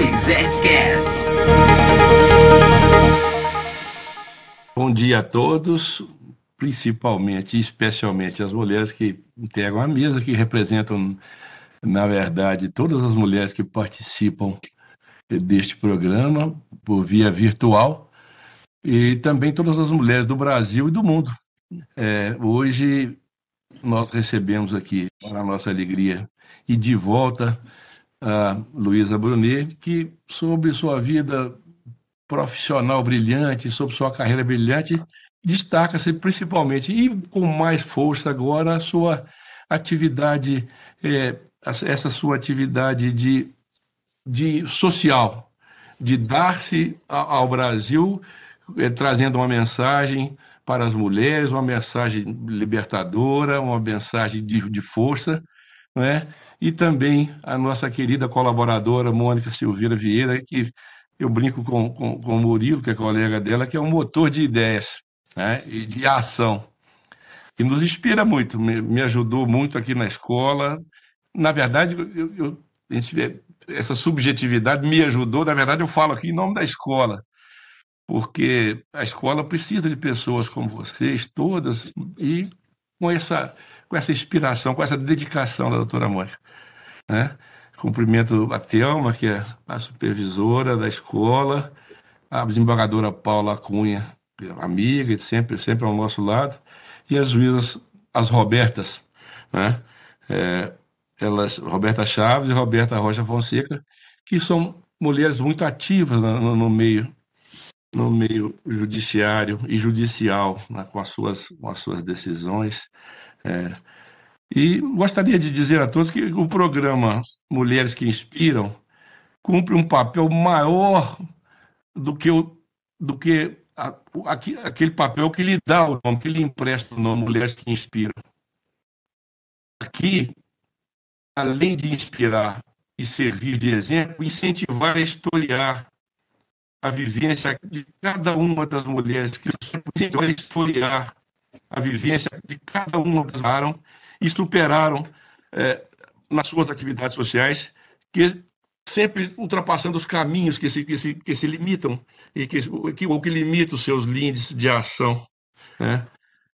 ExecCast. Bom dia a todos, principalmente e especialmente as mulheres que integram a mesa, que representam, na verdade, todas as mulheres que participam deste programa por via virtual e também todas as mulheres do Brasil e do mundo. É, hoje nós recebemos aqui, para nossa alegria, e de volta a Luísa Brunet, que sobre sua vida profissional brilhante, sobre sua carreira brilhante, destaca-se principalmente e com mais força agora a sua atividade, é, essa sua atividade de, de social, de dar-se ao Brasil, é, trazendo uma mensagem para as mulheres, uma mensagem libertadora, uma mensagem de, de força, né? e também a nossa querida colaboradora Mônica Silveira Vieira, que eu brinco com, com, com o Murilo, que é colega dela, que é um motor de ideias né, e de ação, que nos inspira muito, me, me ajudou muito aqui na escola. Na verdade, eu, eu, gente, essa subjetividade me ajudou, na verdade, eu falo aqui em nome da escola, porque a escola precisa de pessoas como vocês, todas, e com essa, com essa inspiração, com essa dedicação da doutora Mônica. Né? Cumprimento a Thelma, que é a supervisora da escola, a desembargadora Paula Cunha, é amiga, sempre, sempre ao nosso lado, e as juízas, as Robertas, né? É, elas, Roberta Chaves e Roberta Rocha Fonseca, que são mulheres muito ativas no, no meio no meio judiciário e judicial, né, com, as suas, com as suas decisões. É, e gostaria de dizer a todos que o programa Mulheres que Inspiram cumpre um papel maior do que, o, do que a, aquele papel que lhe dá o nome, que lhe empresta o nome Mulheres que Inspiram. Aqui, além de inspirar e servir de exemplo, incentivar a historiar a vivência de cada uma das mulheres que incentivar a historiar a vivência de cada uma das e superaram é, nas suas atividades sociais, que sempre ultrapassando os caminhos que se, que se, que se limitam e que, que, ou que limitam os seus lindes de ação. Né?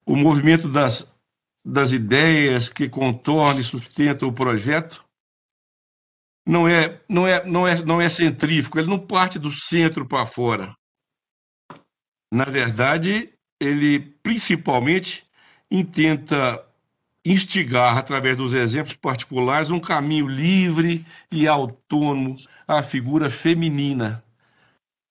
O movimento das, das ideias que contornam e sustentam o projeto não é, não é, não é, não é centrífugo, ele não parte do centro para fora. Na verdade, ele principalmente intenta instigar, através dos exemplos particulares, um caminho livre e autônomo à figura feminina,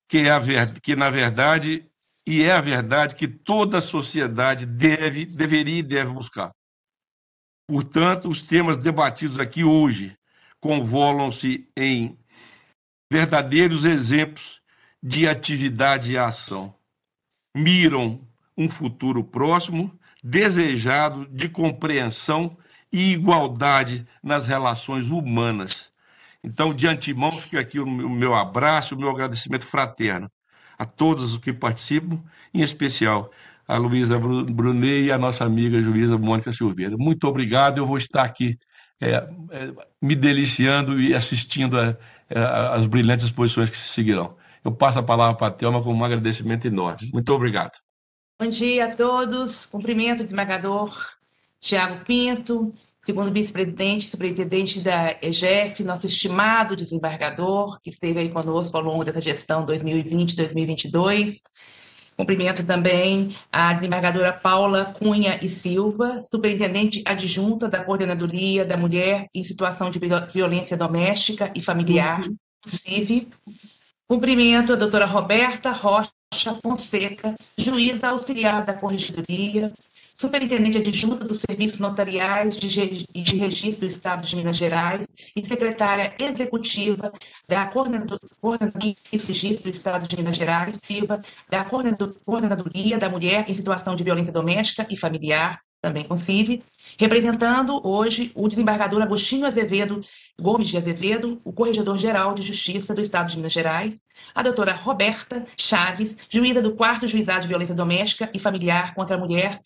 que, é a ver... que na verdade, e é a verdade que toda a sociedade deve, deveria e deve buscar. Portanto, os temas debatidos aqui hoje convolam-se em verdadeiros exemplos de atividade e ação. Miram um futuro próximo desejado de compreensão e igualdade nas relações humanas. Então, de antemão, fica aqui o meu abraço, o meu agradecimento fraterno a todos os que participam, em especial a Luísa Brunet e a nossa amiga juíza Mônica Silveira. Muito obrigado, eu vou estar aqui é, é, me deliciando e assistindo a, as brilhantes exposições que se seguirão. Eu passo a palavra para a Thelma com um agradecimento enorme. Muito obrigado. Bom dia a todos. Cumprimento o desembargador Tiago Pinto, segundo vice-presidente, superintendente da EGF, nosso estimado desembargador, que esteve aí conosco ao longo dessa gestão 2020-2022. Cumprimento também a desembargadora Paula Cunha e Silva, superintendente adjunta da Coordenadoria da Mulher em Situação de Violência Doméstica e Familiar, uhum. CIV. Cumprimento a doutora Roberta Rocha Fonseca, juíza auxiliar da Corregedoria, superintendente adjunta dos serviços notariais de, de registro do Estado de Minas Gerais e secretária executiva da Coordenadoria de Registro do Estado de Minas Gerais, da Coordenadoria da Mulher em Situação de Violência Doméstica e Familiar, também com CIV, representando hoje o desembargador Agostinho Azevedo Gomes de Azevedo, o Corregedor-Geral de Justiça do Estado de Minas Gerais, a doutora Roberta Chaves, juíza do 4 Juizado de Violência Doméstica e Familiar contra a Mulher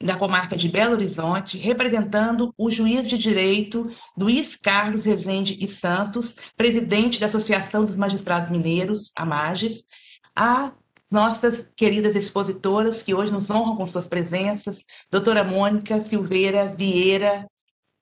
da comarca de Belo Horizonte, representando o juiz de direito Luiz Carlos Rezende e Santos, presidente da Associação dos Magistrados Mineiros, a MAGES, a nossas queridas expositoras que hoje nos honram com suas presenças, doutora Mônica Silveira Vieira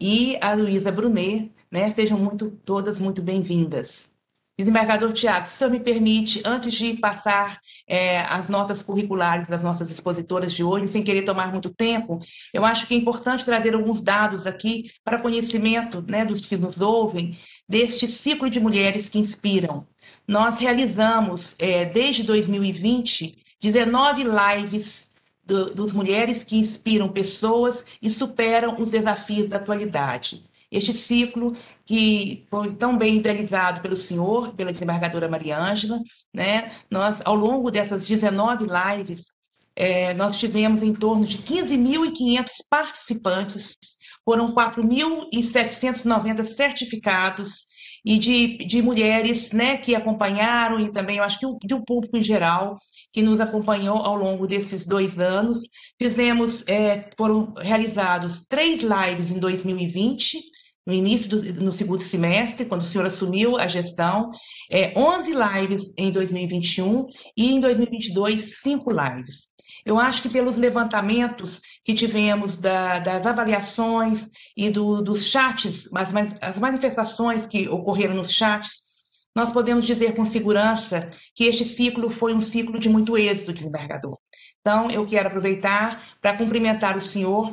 e a Luísa Brunet, né? Sejam muito, todas muito bem-vindas. Desembargador Tiago, se o senhor me permite, antes de passar é, as notas curriculares das nossas expositoras de hoje, sem querer tomar muito tempo, eu acho que é importante trazer alguns dados aqui para conhecimento né, dos que nos ouvem deste ciclo de mulheres que inspiram. Nós realizamos, é, desde 2020, 19 lives do, dos mulheres que inspiram pessoas e superam os desafios da atualidade. Este ciclo que foi tão bem idealizado pelo senhor, pela desembargadora Maria Ângela, né? Nós, ao longo dessas 19 lives, é, nós tivemos em torno de 15.500 participantes, foram 4.790 certificados e de, de mulheres né, que acompanharam, e também eu acho que de um público em geral que nos acompanhou ao longo desses dois anos. Fizemos, é, foram realizados três lives em 2020, no início do no segundo semestre, quando o senhor assumiu a gestão, é, 11 lives em 2021 e em 2022, cinco lives. Eu acho que pelos levantamentos que tivemos da, das avaliações e do, dos chats, as, as manifestações que ocorreram nos chats, nós podemos dizer com segurança que este ciclo foi um ciclo de muito êxito, desembargador. Então, eu quero aproveitar para cumprimentar o senhor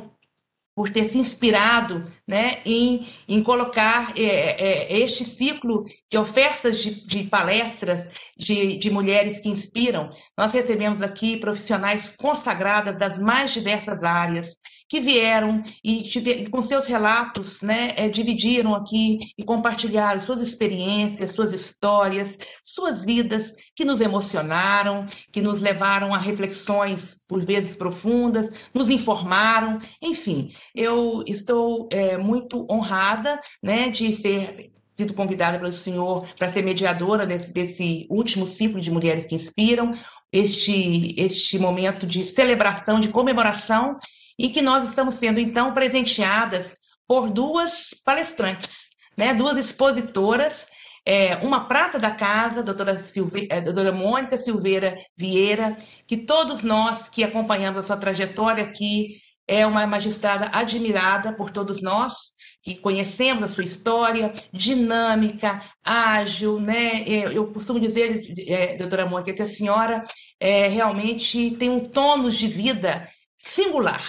por ter se inspirado né, em, em colocar é, é, este ciclo de ofertas de, de palestras de, de, mulheres que inspiram. Nós recebemos aqui profissionais consagradas das mais diversas áreas, que vieram e, com seus relatos, né, é, dividiram aqui e compartilharam suas experiências, suas histórias, suas vidas que nos emocionaram, que nos levaram a reflexões por vezes profundas, nos informaram, enfim, eu estou é, muito honrada, né, de ser sido convidada pelo senhor para ser mediadora desse, desse último ciclo de mulheres que inspiram, este, este momento de celebração, de comemoração e que nós estamos sendo, então, presenteadas por duas palestrantes, né? duas expositoras, é, uma prata da casa, doutora, Silve, é, doutora Mônica Silveira Vieira, que todos nós que acompanhamos a sua trajetória aqui, é uma magistrada admirada por todos nós, que conhecemos a sua história, dinâmica, ágil, né? Eu costumo dizer, é, doutora Mônica, que a senhora é, realmente tem um tônus de vida singular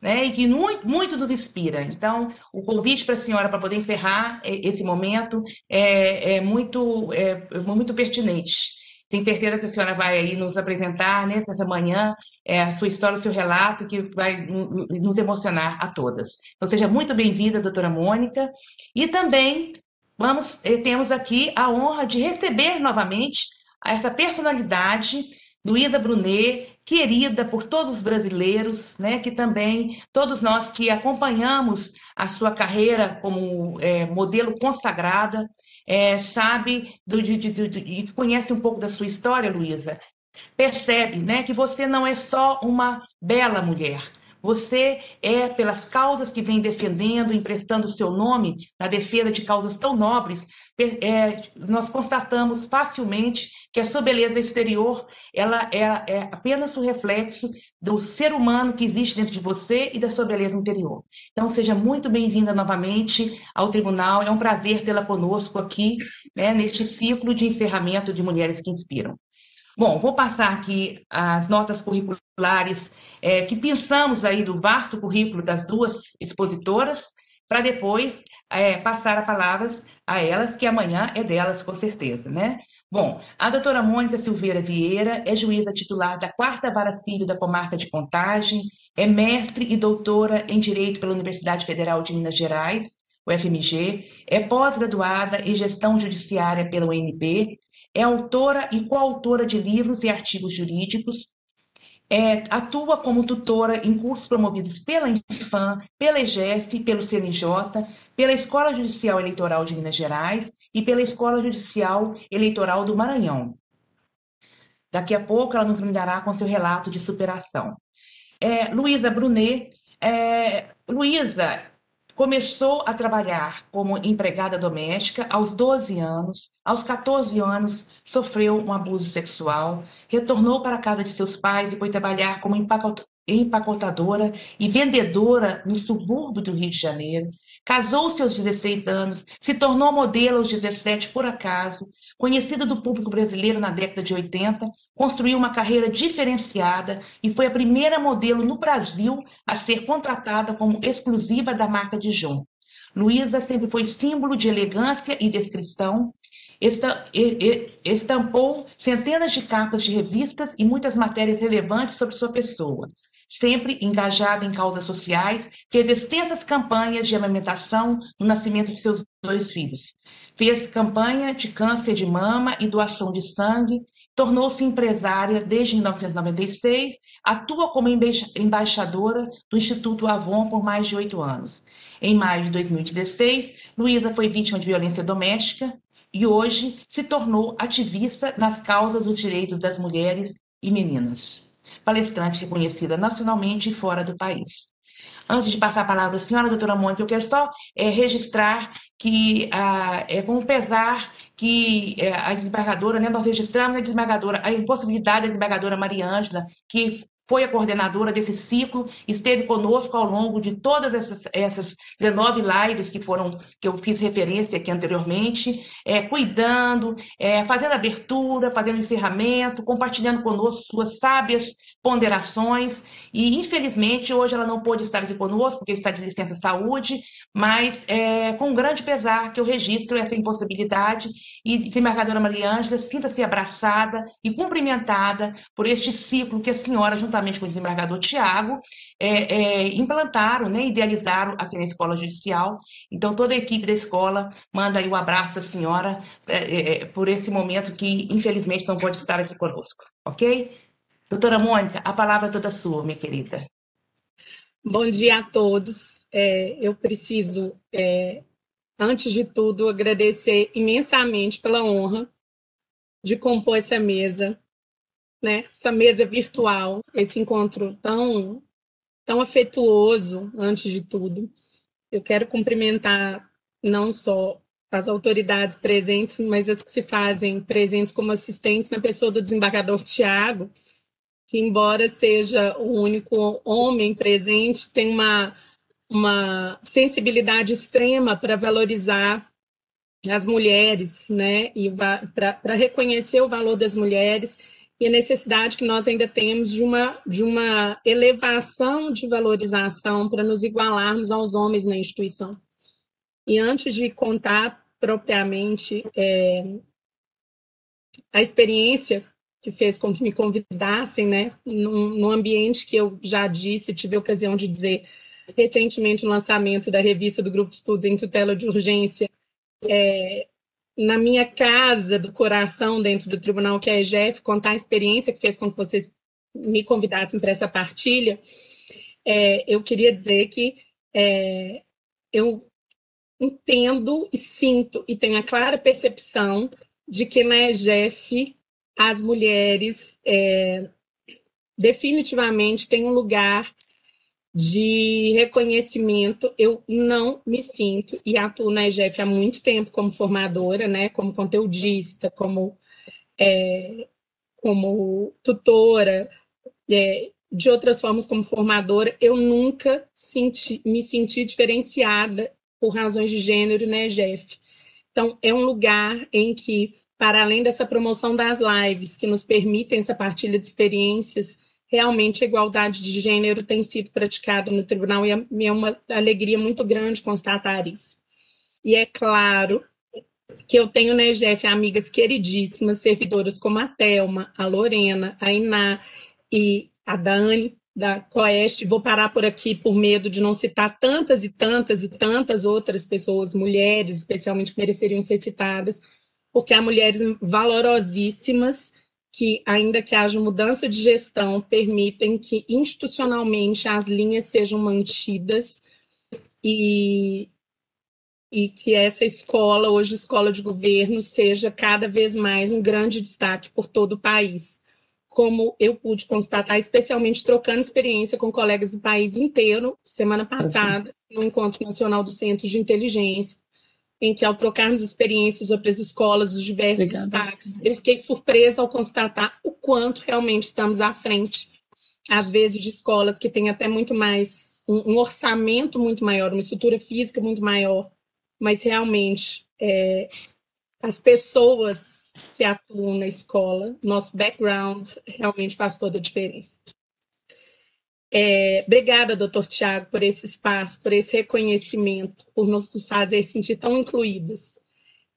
né, e que muito, muito nos inspira. Então, o convite para a senhora para poder encerrar esse momento é, é muito, é, é, muito pertinente. Tenho certeza que a senhora vai aí nos apresentar né, nessa manhã é, a sua história, o seu relato, que vai nos emocionar a todas. Então, seja muito bem-vinda, doutora Mônica. E também vamos eh, temos aqui a honra de receber novamente essa personalidade Luísa Brunet, querida por todos os brasileiros, né, que também, todos nós que acompanhamos a sua carreira como é, modelo consagrada, é, sabe do, de, de, de, e conhece um pouco da sua história, Luísa, percebe né, que você não é só uma bela mulher, você é, pelas causas que vem defendendo, emprestando o seu nome na defesa de causas tão nobres, é, nós constatamos facilmente que a sua beleza exterior ela é, é apenas o reflexo do ser humano que existe dentro de você e da sua beleza interior. Então, seja muito bem-vinda novamente ao tribunal. É um prazer tê-la conosco aqui, né, neste ciclo de encerramento de Mulheres que Inspiram. Bom, vou passar aqui as notas curriculares é, que pensamos aí do vasto currículo das duas expositoras, para depois é, passar a palavra a elas, que amanhã é delas, com certeza, né? Bom, a doutora Mônica Silveira Vieira é juíza titular da Quarta Vara Civil da Comarca de Contagem, é mestre e doutora em Direito pela Universidade Federal de Minas Gerais, UFMG, é pós-graduada em Gestão Judiciária pela UNB, é autora e coautora de livros e artigos jurídicos, é, atua como tutora em cursos promovidos pela Infam, pela EGF, pelo CNJ, pela Escola Judicial Eleitoral de Minas Gerais e pela Escola Judicial Eleitoral do Maranhão. Daqui a pouco ela nos brindará com seu relato de superação. É, Luísa Brunet. É, Luísa Começou a trabalhar como empregada doméstica aos 12 anos. Aos 14 anos, sofreu um abuso sexual. Retornou para a casa de seus pais e foi trabalhar como empacotadora e vendedora no subúrbio do Rio de Janeiro. Casou-se aos 16 anos, se tornou modelo aos 17 por acaso, conhecida do público brasileiro na década de 80, construiu uma carreira diferenciada e foi a primeira modelo no Brasil a ser contratada como exclusiva da marca Dijon. Luísa sempre foi símbolo de elegância e descrição, estampou centenas de capas de revistas e muitas matérias relevantes sobre sua pessoa sempre engajada em causas sociais, fez extensas campanhas de amamentação no nascimento de seus dois filhos. Fez campanha de câncer de mama e doação de sangue, tornou-se empresária desde 1996, atua como embaixadora do Instituto Avon por mais de oito anos. Em maio de 2016, Luísa foi vítima de violência doméstica e hoje se tornou ativista nas causas dos direitos das mulheres e meninas palestrante reconhecida nacionalmente e fora do país. Antes de passar a palavra à senhora doutora Mônica, eu quero só é, registrar que, ah, é com pesar que é, a desembargadora, né, nós registramos a desembargadora, a impossibilidade da desembargadora Maria Ângela, que foi a coordenadora desse ciclo, esteve conosco ao longo de todas essas, essas 19 lives que foram que eu fiz referência aqui anteriormente, é, cuidando, é, fazendo abertura, fazendo encerramento, compartilhando conosco suas sábias ponderações, e infelizmente hoje ela não pôde estar aqui conosco, porque está de licença saúde, mas é, com grande pesar que eu registro essa impossibilidade, e desembargadora Maria Ângela, sinta-se abraçada e cumprimentada por este ciclo que a senhora, juntamente com o desembargador Tiago, é, é, implantaram, né, idealizaram aqui na Escola Judicial. Então, toda a equipe da escola manda aí o um abraço da senhora é, é, é, por esse momento que, infelizmente, não pode estar aqui conosco, ok? Doutora Mônica, a palavra é toda sua, minha querida. Bom dia a todos. É, eu preciso, antes de tudo, agradecer imensamente pela honra de compor essa mesa né? Essa mesa virtual, esse encontro tão tão afetuoso antes de tudo. Eu quero cumprimentar não só as autoridades presentes, mas as que se fazem presentes como assistentes na pessoa do desembargador Tiago, que embora seja o único homem presente, tem uma uma sensibilidade extrema para valorizar as mulheres, né, e para reconhecer o valor das mulheres e a necessidade que nós ainda temos de uma, de uma elevação de valorização para nos igualarmos aos homens na instituição. E antes de contar propriamente é, a experiência que fez com que me convidassem, né, num, num ambiente que eu já disse, tive a ocasião de dizer recentemente no lançamento da revista do Grupo de Estudos em Tutela de Urgência, é, na minha casa do coração dentro do tribunal, que é a EGF, contar a experiência que fez com que vocês me convidassem para essa partilha, é, eu queria dizer que é, eu entendo e sinto e tenho a clara percepção de que na EGF as mulheres é, definitivamente têm um lugar de reconhecimento, eu não me sinto, e atuo na EGF há muito tempo como formadora, né, como conteudista, como, é, como tutora, é, de outras formas como formadora, eu nunca senti, me senti diferenciada por razões de gênero na EGF. Então, é um lugar em que, para além dessa promoção das lives, que nos permitem essa partilha de experiências, realmente a igualdade de gênero tem sido praticada no tribunal e é uma alegria muito grande constatar isso. E é claro que eu tenho na EGF amigas queridíssimas, servidoras como a Thelma, a Lorena, a Iná e a Dani, da Coeste. Vou parar por aqui por medo de não citar tantas e tantas e tantas outras pessoas, mulheres, especialmente, que mereceriam ser citadas, porque há mulheres valorosíssimas que, ainda que haja mudança de gestão, permitem que institucionalmente as linhas sejam mantidas e, e que essa escola, hoje escola de governo, seja cada vez mais um grande destaque por todo o país. Como eu pude constatar, especialmente trocando experiência com colegas do país inteiro, semana passada, no Encontro Nacional do Centro de Inteligência, em que, ao trocarmos experiências sobre as escolas, os diversos Obrigada. destaques, eu fiquei surpresa ao constatar o quanto realmente estamos à frente, às vezes, de escolas que têm até muito mais, um, um orçamento muito maior, uma estrutura física muito maior, mas realmente é, as pessoas que atuam na escola, nosso background realmente faz toda a diferença. É, obrigada, doutor Tiago, por esse espaço, por esse reconhecimento, por nos fazer sentir tão incluídas.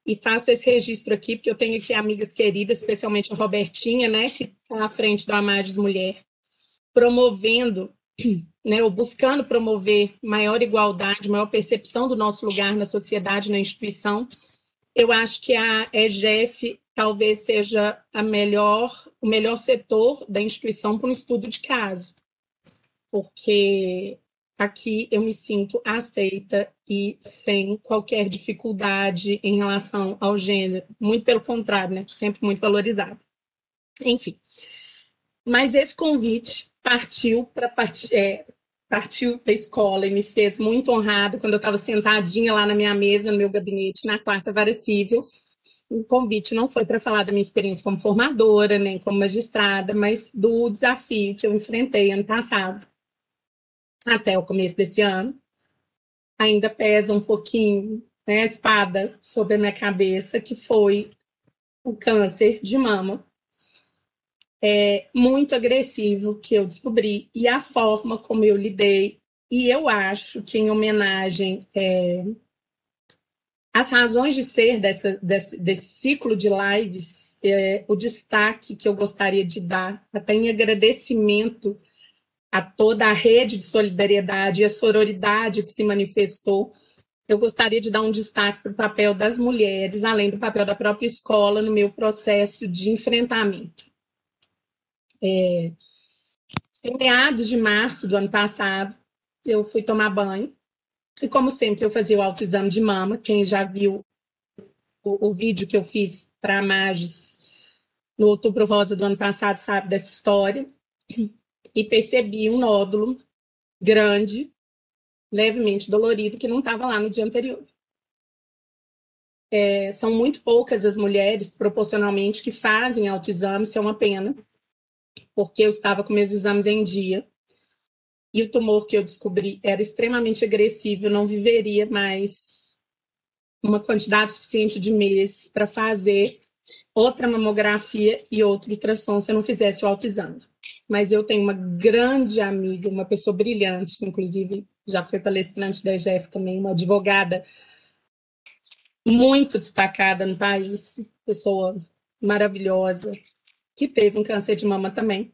E faço esse registro aqui, porque eu tenho aqui amigas queridas, especialmente a Robertinha, né, que está à frente do Amages Mulher, promovendo, né, ou buscando promover maior igualdade, maior percepção do nosso lugar na sociedade, na instituição. Eu acho que a EGF talvez seja a melhor, o melhor setor da instituição para um estudo de caso porque aqui eu me sinto aceita e sem qualquer dificuldade em relação ao gênero, muito pelo contrário, né? Sempre muito valorizado. Enfim. Mas esse convite partiu para é, partiu da escola e me fez muito honrado quando eu estava sentadinha lá na minha mesa, no meu gabinete, na quarta vara civil. O convite não foi para falar da minha experiência como formadora, nem como magistrada, mas do desafio que eu enfrentei ano passado até o começo desse ano. Ainda pesa um pouquinho né, a espada sobre a minha cabeça, que foi o câncer de mama. É, muito agressivo que eu descobri e a forma como eu lidei. E eu acho que, em homenagem é, às razões de ser dessa, desse, desse ciclo de lives, é, o destaque que eu gostaria de dar, até em agradecimento a toda a rede de solidariedade e a sororidade que se manifestou, eu gostaria de dar um destaque para o papel das mulheres, além do papel da própria escola no meu processo de enfrentamento. É, em meados de março do ano passado, eu fui tomar banho, e como sempre eu fazia o autoexame de mama, quem já viu o, o vídeo que eu fiz para a Magis no Outubro Rosa do ano passado sabe dessa história e percebi um nódulo grande, levemente dolorido, que não estava lá no dia anterior. É, são muito poucas as mulheres, proporcionalmente, que fazem autoexame, isso é uma pena, porque eu estava com meus exames em dia e o tumor que eu descobri era extremamente agressivo, eu não viveria mais uma quantidade suficiente de meses para fazer outra mamografia e outro ultrassom se eu não fizesse o autoexame. Mas eu tenho uma grande amiga, uma pessoa brilhante, que inclusive já foi palestrante da EGF também, uma advogada muito destacada no país, pessoa maravilhosa, que teve um câncer de mama também.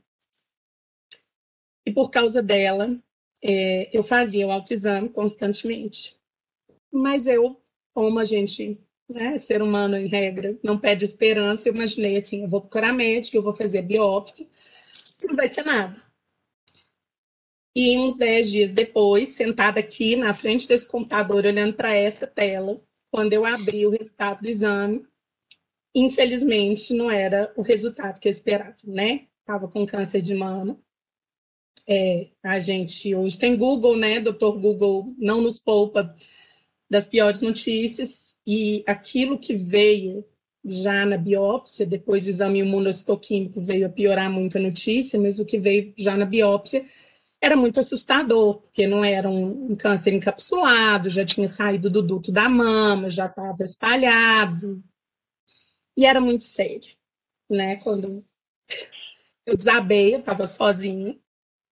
E por causa dela, é, eu fazia o autoexame constantemente. Mas eu, como a gente né, ser humano em regra, não pede esperança. Eu imaginei assim: eu vou procurar médico, eu vou fazer biópsia, não vai ter nada. E uns dez dias depois, sentada aqui na frente desse computador, olhando para essa tela, quando eu abri o resultado do exame, infelizmente não era o resultado que eu esperava, né? Estava com câncer de mama. É, a gente hoje tem Google, né? Doutor Google não nos poupa das piores notícias e aquilo que veio já na biópsia, depois do exame imunohistoquímico veio a piorar muito a notícia, mas o que veio já na biópsia era muito assustador, porque não era um, um câncer encapsulado, já tinha saído do duto da mama, já estava espalhado, e era muito sério, né? Quando eu desabei, eu estava sozinha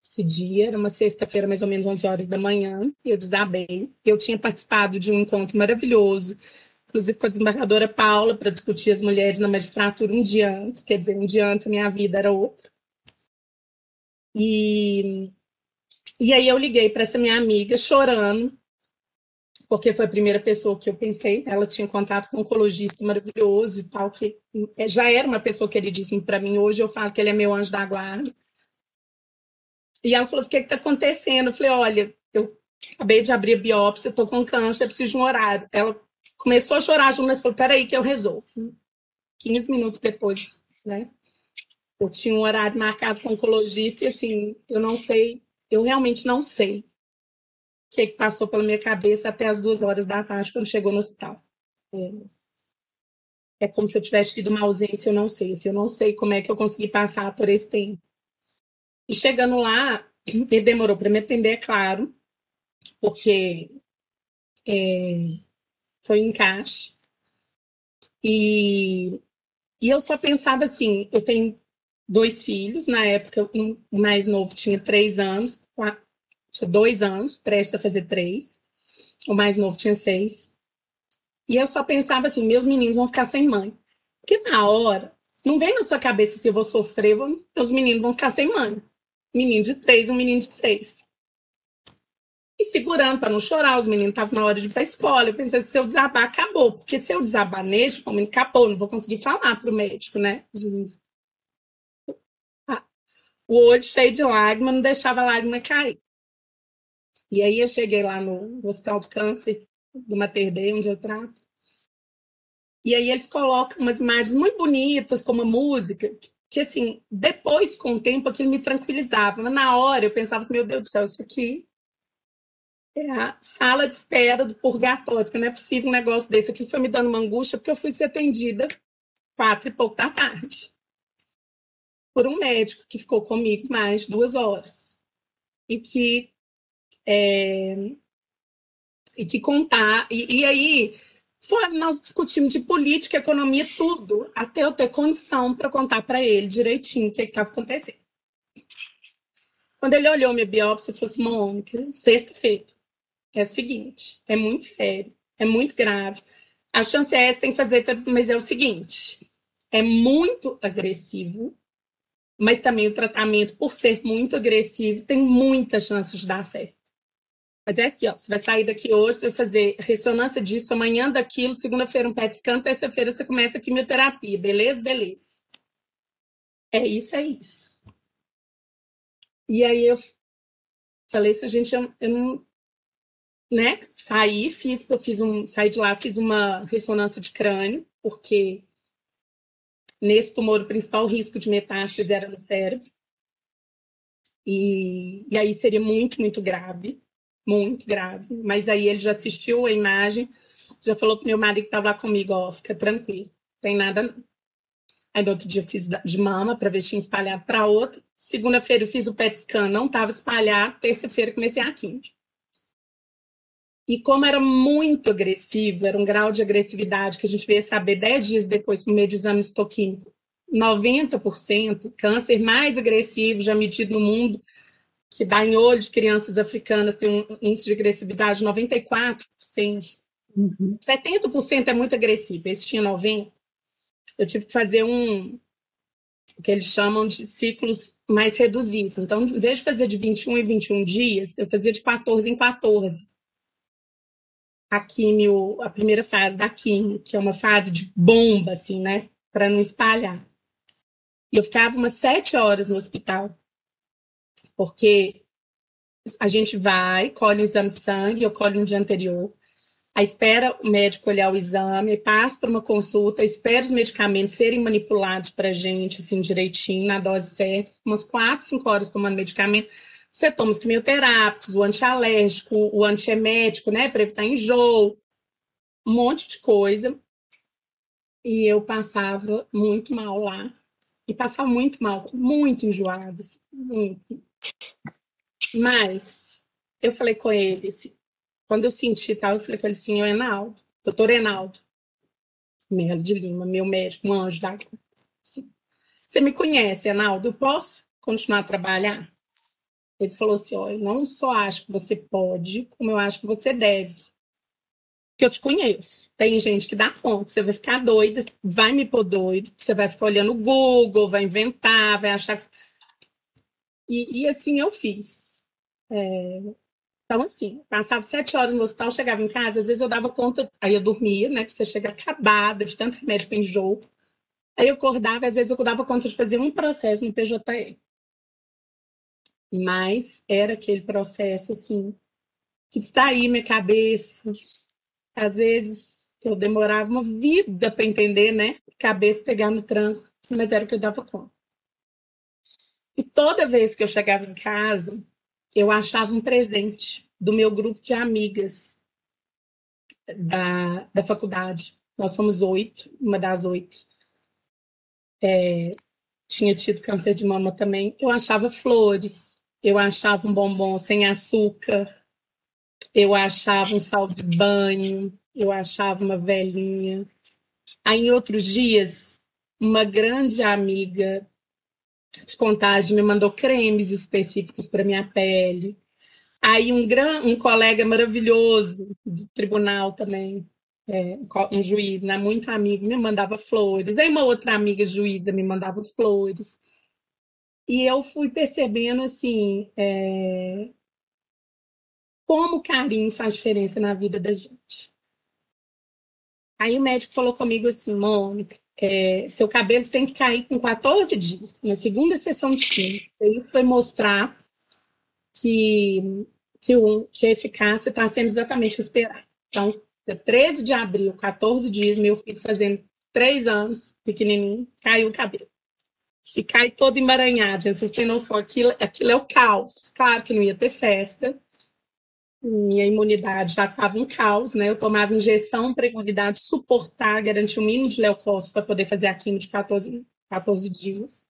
esse dia, era uma sexta-feira, mais ou menos 11 horas da manhã, eu desabei. Eu tinha participado de um encontro maravilhoso, inclusive com a desembargadora Paula, para discutir as mulheres na magistratura um dia antes, quer dizer, um dia antes a minha vida era outra. E, e aí eu liguei para essa minha amiga chorando, porque foi a primeira pessoa que eu pensei. Ela tinha contato com um oncologista maravilhoso e tal, que já era uma pessoa queridíssima para mim. Hoje eu falo que ele é meu anjo da guarda. E ela falou assim: o que está acontecendo? Eu falei: olha, eu acabei de abrir a biópsia, estou com câncer, preciso de um horário. Ela começou a chorar junto, mas falou: peraí, que eu resolvo. 15 minutos depois, né? Eu tinha um horário marcado com oncologista e assim, eu não sei, eu realmente não sei o que, que passou pela minha cabeça até as duas horas da tarde quando chegou no hospital. É, é como se eu tivesse tido uma ausência, eu não sei. Assim, eu não sei como é que eu consegui passar por esse tempo. E chegando lá, ele demorou para me atender, é claro, porque é, foi encaixe. E, e eu só pensava assim: eu tenho dois filhos, na época o mais novo tinha três anos, quatro, tinha dois anos, prestes a fazer três, o mais novo tinha seis. E eu só pensava assim: meus meninos vão ficar sem mãe. Porque na hora, não vem na sua cabeça se eu vou sofrer, vou, meus meninos vão ficar sem mãe menino de três, um menino de seis. E segurando para não chorar, os meninos estavam na hora de ir para a escola. Eu pensei, se eu desabar, acabou. Porque se eu desabar neste momento, acabou, não vou conseguir falar para o médico, né? O olho cheio de lágrimas, não deixava a lágrima cair. E aí eu cheguei lá no Hospital do Câncer, do Mater Dei, onde eu trato. E aí eles colocam umas imagens muito bonitas, como a música, que assim, depois, com o tempo, aquilo me tranquilizava. Mas na hora eu pensava assim, meu Deus do céu, isso aqui é a sala de espera do purgatório, porque não é possível um negócio desse. Aqui foi me dando uma angústia, porque eu fui ser atendida quatro e pouco da tarde por um médico que ficou comigo mais duas horas e que é, e que contar e, e aí foi, nós discutimos de política, economia, tudo, até eu ter condição para contar para ele direitinho o que estava acontecendo. Quando ele olhou minha biópsia, ele falou assim: Mônica, sexta-feira, é o seguinte, é muito sério, é muito grave. A chance é essa, tem que fazer, mas é o seguinte: é muito agressivo, mas também o tratamento, por ser muito agressivo, tem muita chance de dar certo. Mas é aqui, ó. Você vai sair daqui hoje, você vai fazer ressonância disso, amanhã daquilo, segunda-feira um PET scan, terça-feira você começa a quimioterapia. Beleza? Beleza. É isso, é isso. E aí eu falei isso, a gente, eu, eu não, né? Saí, fiz, eu fiz um, saí de lá, fiz uma ressonância de crânio, porque nesse tumor o principal risco de metástase era no cérebro. E, e aí seria muito, muito grave muito grave. Mas aí ele já assistiu a imagem, já falou pro meu marido que estava lá comigo, ó, fica tranquilo, tem nada não. Aí no outro dia eu fiz de mama para ver se tinha espalhado para outra. Segunda-feira eu fiz o PET scan, não estava espalhado. Terça-feira comecei a química. E como era muito agressivo, era um grau de agressividade que a gente veio saber dez dias depois, por meio de exame histoquímico, 90%, câncer mais agressivo já medido no mundo, que dá em olho de crianças africanas tem um índice de agressividade de 94%. Uhum. 70% é muito agressivo, esse tinha 90%. Eu tive que fazer um, o que eles chamam de ciclos mais reduzidos. Então, em vez de fazer de 21 em 21 dias, eu fazia de 14 em 14. A químio, a primeira fase da químio, que é uma fase de bomba, assim, né? Para não espalhar. E eu ficava umas sete horas no hospital porque a gente vai, colhe o exame de sangue, eu colho no dia anterior, a espera o médico olhar o exame, passa para uma consulta, espera os medicamentos serem manipulados para a gente, assim, direitinho, na dose certa, umas quatro, cinco horas tomando medicamento. Você toma os quimioterápicos, o antialérgico, o antiemético, né, para evitar enjoo, um monte de coisa. E eu passava muito mal lá. E passava muito mal, muito enjoada, muito. Mas eu falei com ele, quando eu senti tal, eu falei com ele assim, o Enaldo, doutor Enaldo, Melo de Lima, meu médico, um anjo da assim, Você me conhece, Arnaldo? Eu posso continuar a trabalhar? Ele falou assim: ó, eu não só acho que você pode, como eu acho que você deve. Que eu te conheço. Tem gente que dá conta, você vai ficar doida, vai me pôr doido, você vai ficar olhando o Google, vai inventar, vai achar que. E, e assim eu fiz. É... Então, assim, passava sete horas no hospital, chegava em casa, às vezes eu dava conta, aí eu dormia, né? Que você chega acabada de tanto remédio para enjoo. Aí eu acordava, às vezes eu dava conta de fazer um processo no PJE mas era aquele processo assim que distraía minha cabeça. Às vezes eu demorava uma vida para entender, né? Cabeça pegar no tranco, mas era o que eu dava conta. E toda vez que eu chegava em casa, eu achava um presente do meu grupo de amigas da, da faculdade. Nós somos oito, uma das oito. É, tinha tido câncer de mama também. Eu achava flores, eu achava um bombom sem açúcar, eu achava um sal de banho, eu achava uma velhinha. Aí, em outros dias, uma grande amiga de contagem me mandou cremes específicos para minha pele. Aí um, gran, um colega maravilhoso do tribunal também, é, um juiz, né, muito amigo, me mandava flores. Aí uma outra amiga juíza me mandava flores. E eu fui percebendo assim é... como carinho faz diferença na vida da gente. Aí o médico falou comigo assim, Mônica, é, seu cabelo tem que cair com 14 dias, na segunda sessão de química. Isso foi mostrar que, que, o, que a eficácia está sendo exatamente o esperado. Então, 13 de abril, 14 dias, meu filho fazendo 3 anos, pequenininho, caiu o cabelo e cai todo emaranhado. Vocês têm noção, aquilo, aquilo é o caos. Claro que não ia ter festa, minha imunidade já estava um caos, né? Eu tomava injeção para a imunidade suportar, garantir o mínimo de leucócito para poder fazer a quimio de 14, 14 dias.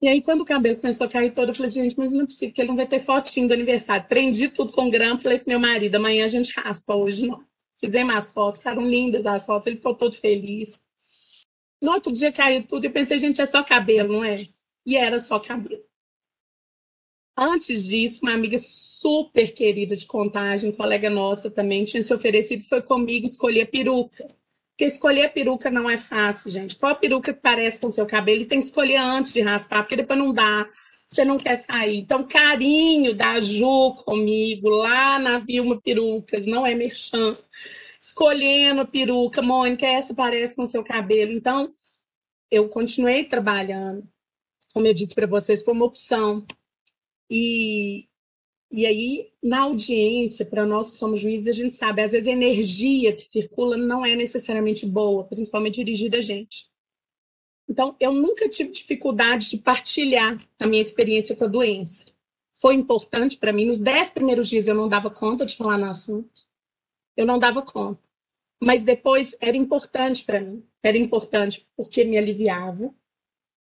E aí, quando o cabelo começou a cair todo, eu falei, gente, mas não é possível, porque ele não vai ter fotinho do aniversário. Prendi tudo com grama, falei pro meu marido, amanhã a gente raspa, hoje não. Fizemos as fotos, ficaram lindas as fotos, ele ficou todo feliz. No outro dia caiu tudo e pensei, gente, é só cabelo, não é? E era só cabelo. Antes disso, uma amiga super querida de contagem, colega nossa também, tinha se oferecido, foi comigo escolher peruca. Porque escolher peruca não é fácil, gente. Qual peruca que parece com o seu cabelo? E tem que escolher antes de raspar, porque depois não dá. Você não quer sair. Então, carinho da Ju comigo, lá na Vilma Perucas, não é merchan escolhendo a peruca, Mônica, essa parece com o seu cabelo. Então, eu continuei trabalhando, como eu disse para vocês, como opção. E, e aí, na audiência, para nós que somos juízes, a gente sabe, às vezes a energia que circula não é necessariamente boa, principalmente dirigida a gente. Então, eu nunca tive dificuldade de partilhar a minha experiência com a doença. Foi importante para mim. Nos dez primeiros dias eu não dava conta de falar no assunto eu não dava conta. Mas depois era importante para mim. Era importante porque me aliviava.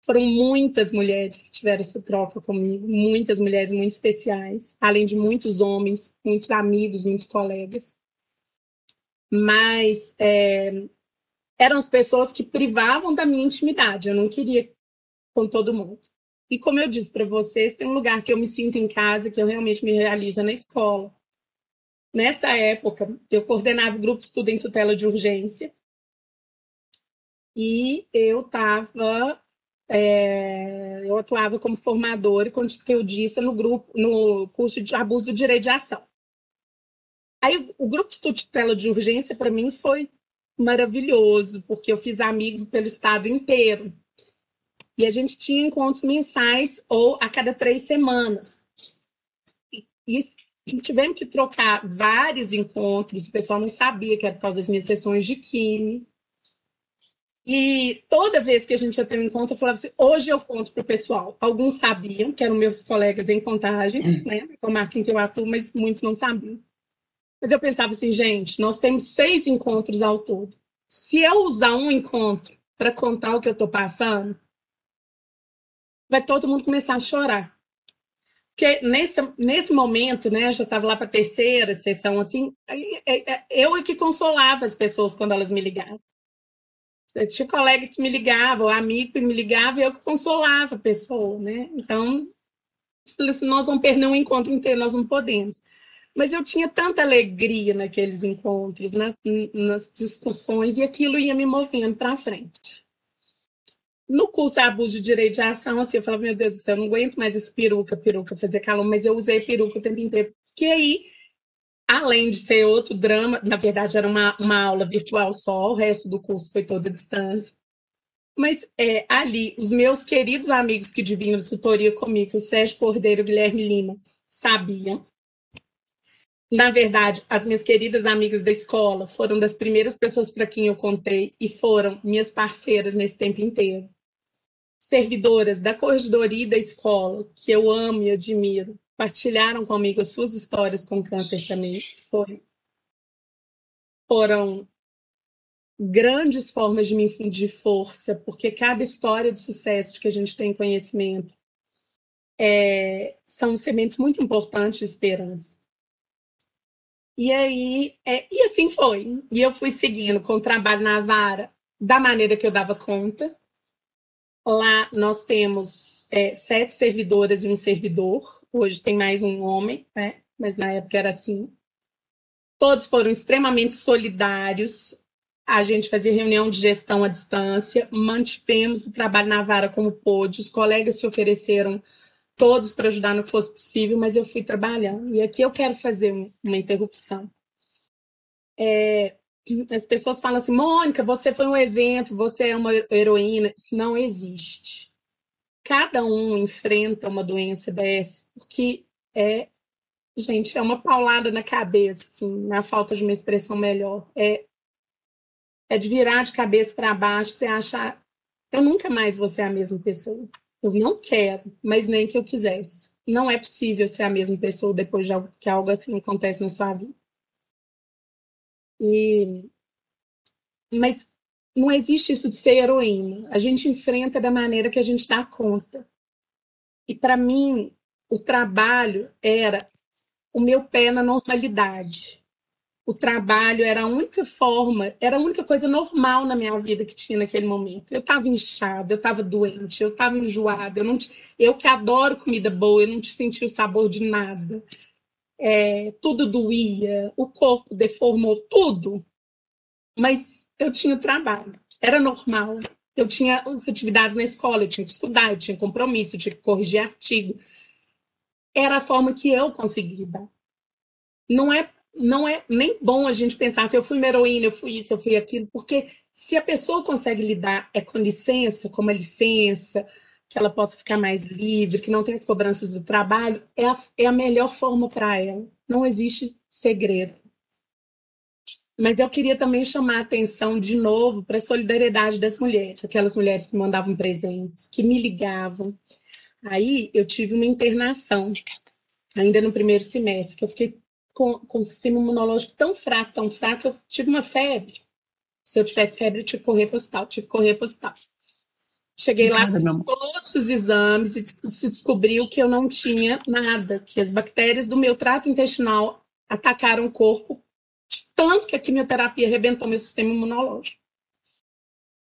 Foram muitas mulheres que tiveram essa troca comigo, muitas mulheres muito especiais, além de muitos homens, muitos amigos, muitos colegas. Mas é, eram as pessoas que privavam da minha intimidade. Eu não queria com todo mundo. E como eu disse para vocês, tem um lugar que eu me sinto em casa, que eu realmente me realizo na escola. Nessa época, eu coordenava o grupo estudo em tutela de urgência e eu estava, é, eu atuava como formadora e conteudista no grupo, no curso de abuso do direito de ação. Aí o grupo estudo de tutela de urgência para mim foi maravilhoso, porque eu fiz amigos pelo estado inteiro. E a gente tinha encontros mensais ou a cada três semanas. E, e tivemos que trocar vários encontros, o pessoal não sabia que era por causa das minhas sessões de química. E toda vez que a gente ia ter um encontro, eu falava assim: hoje eu conto para o pessoal. Alguns sabiam, que eram meus colegas em contagem, né, como assim que eu atuo, mas muitos não sabiam. Mas eu pensava assim, gente, nós temos seis encontros ao todo. Se eu usar um encontro para contar o que eu estou passando, vai todo mundo começar a chorar. Porque nesse, nesse momento, né, já estava lá para a terceira sessão, assim, é, é, eu é que consolava as pessoas quando elas me ligavam. tinha colega que me ligava, o amigo que me ligava e eu que consolava a pessoa, né? Então, nós vamos perder um encontro inteiro, nós não podemos. Mas eu tinha tanta alegria naqueles encontros, nas, nas discussões, e aquilo ia me movendo para frente. No curso Abuso de Direito de Ação, assim, eu falava, meu Deus do céu, eu não aguento mais esse peruca, peruca, fazer calor, mas eu usei peruca o tempo inteiro, porque aí além de ser outro drama, na verdade era uma, uma aula virtual só, o resto do curso foi toda à distância. Mas é, ali, os meus queridos amigos que dividiam tutoria comigo, o Sérgio Cordeiro e o Guilherme Lima, sabiam. Na verdade, as minhas queridas amigas da escola foram das primeiras pessoas para quem eu contei e foram minhas parceiras nesse tempo inteiro. Servidoras da corregedoria da escola, que eu amo e admiro, partilharam comigo as suas histórias com câncer também. Foram grandes formas de me infundir força, porque cada história de sucesso que a gente tem conhecimento é, são sementes muito importantes de esperança. E aí, é, e assim foi. E eu fui seguindo com o trabalho na vara da maneira que eu dava conta. Lá nós temos é, sete servidoras e um servidor. Hoje tem mais um homem, né? Mas na época era assim. Todos foram extremamente solidários. A gente fazia reunião de gestão à distância, mantivemos o trabalho na vara como pôde. Os colegas se ofereceram todos para ajudar no que fosse possível, mas eu fui trabalhando. E aqui eu quero fazer uma interrupção. É, as pessoas falam assim, Mônica, você foi um exemplo, você é uma heroína. Isso não existe cada um enfrenta uma doença dessa, porque é, gente, é uma paulada na cabeça, assim, na falta de uma expressão melhor. É, é de virar de cabeça para baixo, você achar, eu nunca mais vou ser a mesma pessoa. Eu não quero, mas nem que eu quisesse. Não é possível ser a mesma pessoa depois de que algo assim acontece na sua vida. E, mas não existe isso de ser heroína. A gente enfrenta da maneira que a gente dá conta. E para mim, o trabalho era o meu pé na normalidade. O trabalho era a única forma, era a única coisa normal na minha vida que tinha naquele momento. Eu estava inchada, eu estava doente, eu estava enjoada. Eu, não, eu que adoro comida boa, eu não sentia o sabor de nada. É, tudo doía, o corpo deformou, tudo. Mas eu tinha trabalho, era normal. Eu tinha as atividades na escola, eu tinha que estudar, eu tinha compromisso, eu tinha que corrigir artigo. Era a forma que eu consegui dar. Não é, não é nem bom a gente pensar se eu fui uma heroína, eu fui isso, eu fui aquilo, porque se a pessoa consegue lidar é com licença, com uma licença, que ela possa ficar mais livre, que não tem as cobranças do trabalho, é a, é a melhor forma para ela. Não existe segredo. Mas eu queria também chamar a atenção de novo para a solidariedade das mulheres, aquelas mulheres que mandavam presentes, que me ligavam. Aí eu tive uma internação, ainda no primeiro semestre, que eu fiquei com, com o sistema imunológico tão fraco, tão fraco, eu tive uma febre. Se eu tivesse febre, eu tinha que correr para o hospital, tive que correr para o hospital. Cheguei lá, com todos os exames e se descobriu que eu não tinha nada, que as bactérias do meu trato intestinal atacaram o corpo tanto que a quimioterapia arrebentou meu sistema imunológico.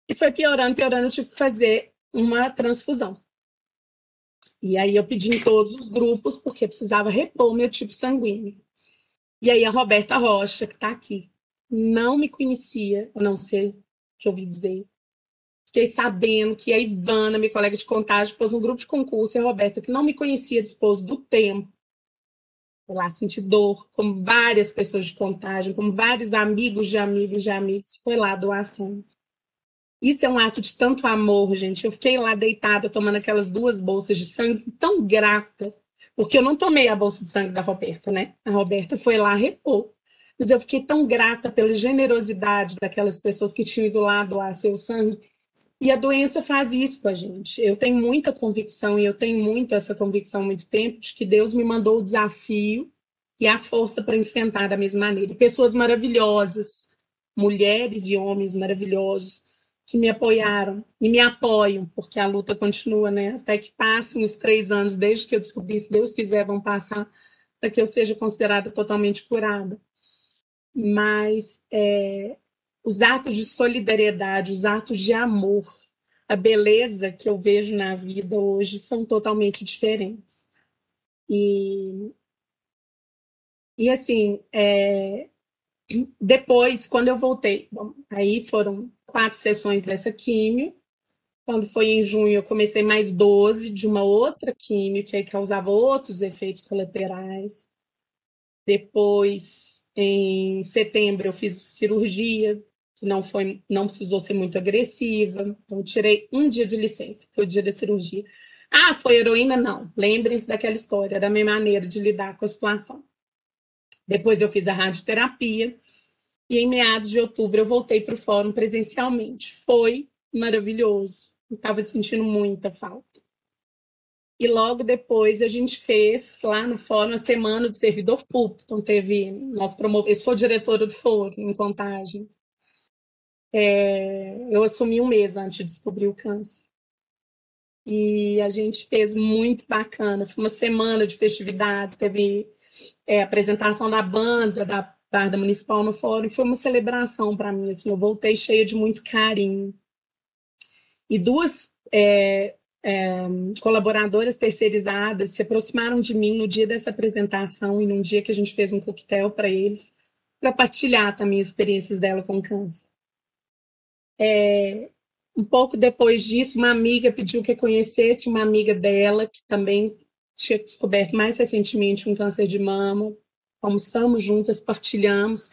E foi piorando, piorando, eu tive que fazer uma transfusão. E aí eu pedi em todos os grupos, porque precisava repor meu tipo sanguíneo. E aí a Roberta Rocha, que está aqui, não me conhecia, a não ser que eu ouvi dizer. Fiquei sabendo que a Ivana, minha colega de contágio, pôs um grupo de concurso, e a Roberta, que não me conhecia, dispôs do tempo, lá sentir dor, como várias pessoas de contagem, como vários amigos de amigos de amigos, foi lá sangue. Isso é um ato de tanto amor, gente. Eu fiquei lá deitada tomando aquelas duas bolsas de sangue, tão grata, porque eu não tomei a bolsa de sangue da Roberta, né? A Roberta foi lá repor. Mas eu fiquei tão grata pela generosidade daquelas pessoas que tinham ido lá doar seu sangue. E a doença faz isso com a gente. Eu tenho muita convicção, e eu tenho muito essa convicção há muito tempo, de que Deus me mandou o desafio e a força para enfrentar da mesma maneira. Pessoas maravilhosas, mulheres e homens maravilhosos, que me apoiaram e me apoiam, porque a luta continua, né? Até que passem os três anos, desde que eu descobri, se Deus quiser, vão passar, para que eu seja considerada totalmente curada. Mas é, os atos de solidariedade, os atos de amor, a beleza que eu vejo na vida hoje são totalmente diferentes. E, e assim, é, depois, quando eu voltei, bom, aí foram quatro sessões dessa químio. Quando foi em junho, eu comecei mais 12 de uma outra químio, que aí causava outros efeitos colaterais. Depois, em setembro, eu fiz cirurgia, que não foi, não precisou ser muito agressiva. Então, tirei um dia de licença, foi o dia da cirurgia. Ah, foi heroína? Não. Lembrem-se daquela história, da minha maneira de lidar com a situação. Depois eu fiz a radioterapia e em meados de outubro eu voltei para o fórum presencialmente. Foi maravilhoso. Estava sentindo muita falta. E logo depois a gente fez lá no fórum a semana do servidor público. Então teve nós promover. Eu sou diretora do fórum em Contagem. É, eu assumi um mês antes de descobrir o câncer. E a gente fez muito bacana. Foi uma semana de festividades, teve é, apresentação da banda, da Barda Municipal no Fórum, foi uma celebração para mim, assim, eu voltei cheia de muito carinho. E duas é, é, colaboradoras terceirizadas se aproximaram de mim no dia dessa apresentação e num dia que a gente fez um coquetel para eles, para partilhar também as experiências dela com câncer. É, um pouco depois disso, uma amiga pediu que eu conhecesse uma amiga dela, que também tinha descoberto mais recentemente um câncer de mama, almoçamos juntas, partilhamos.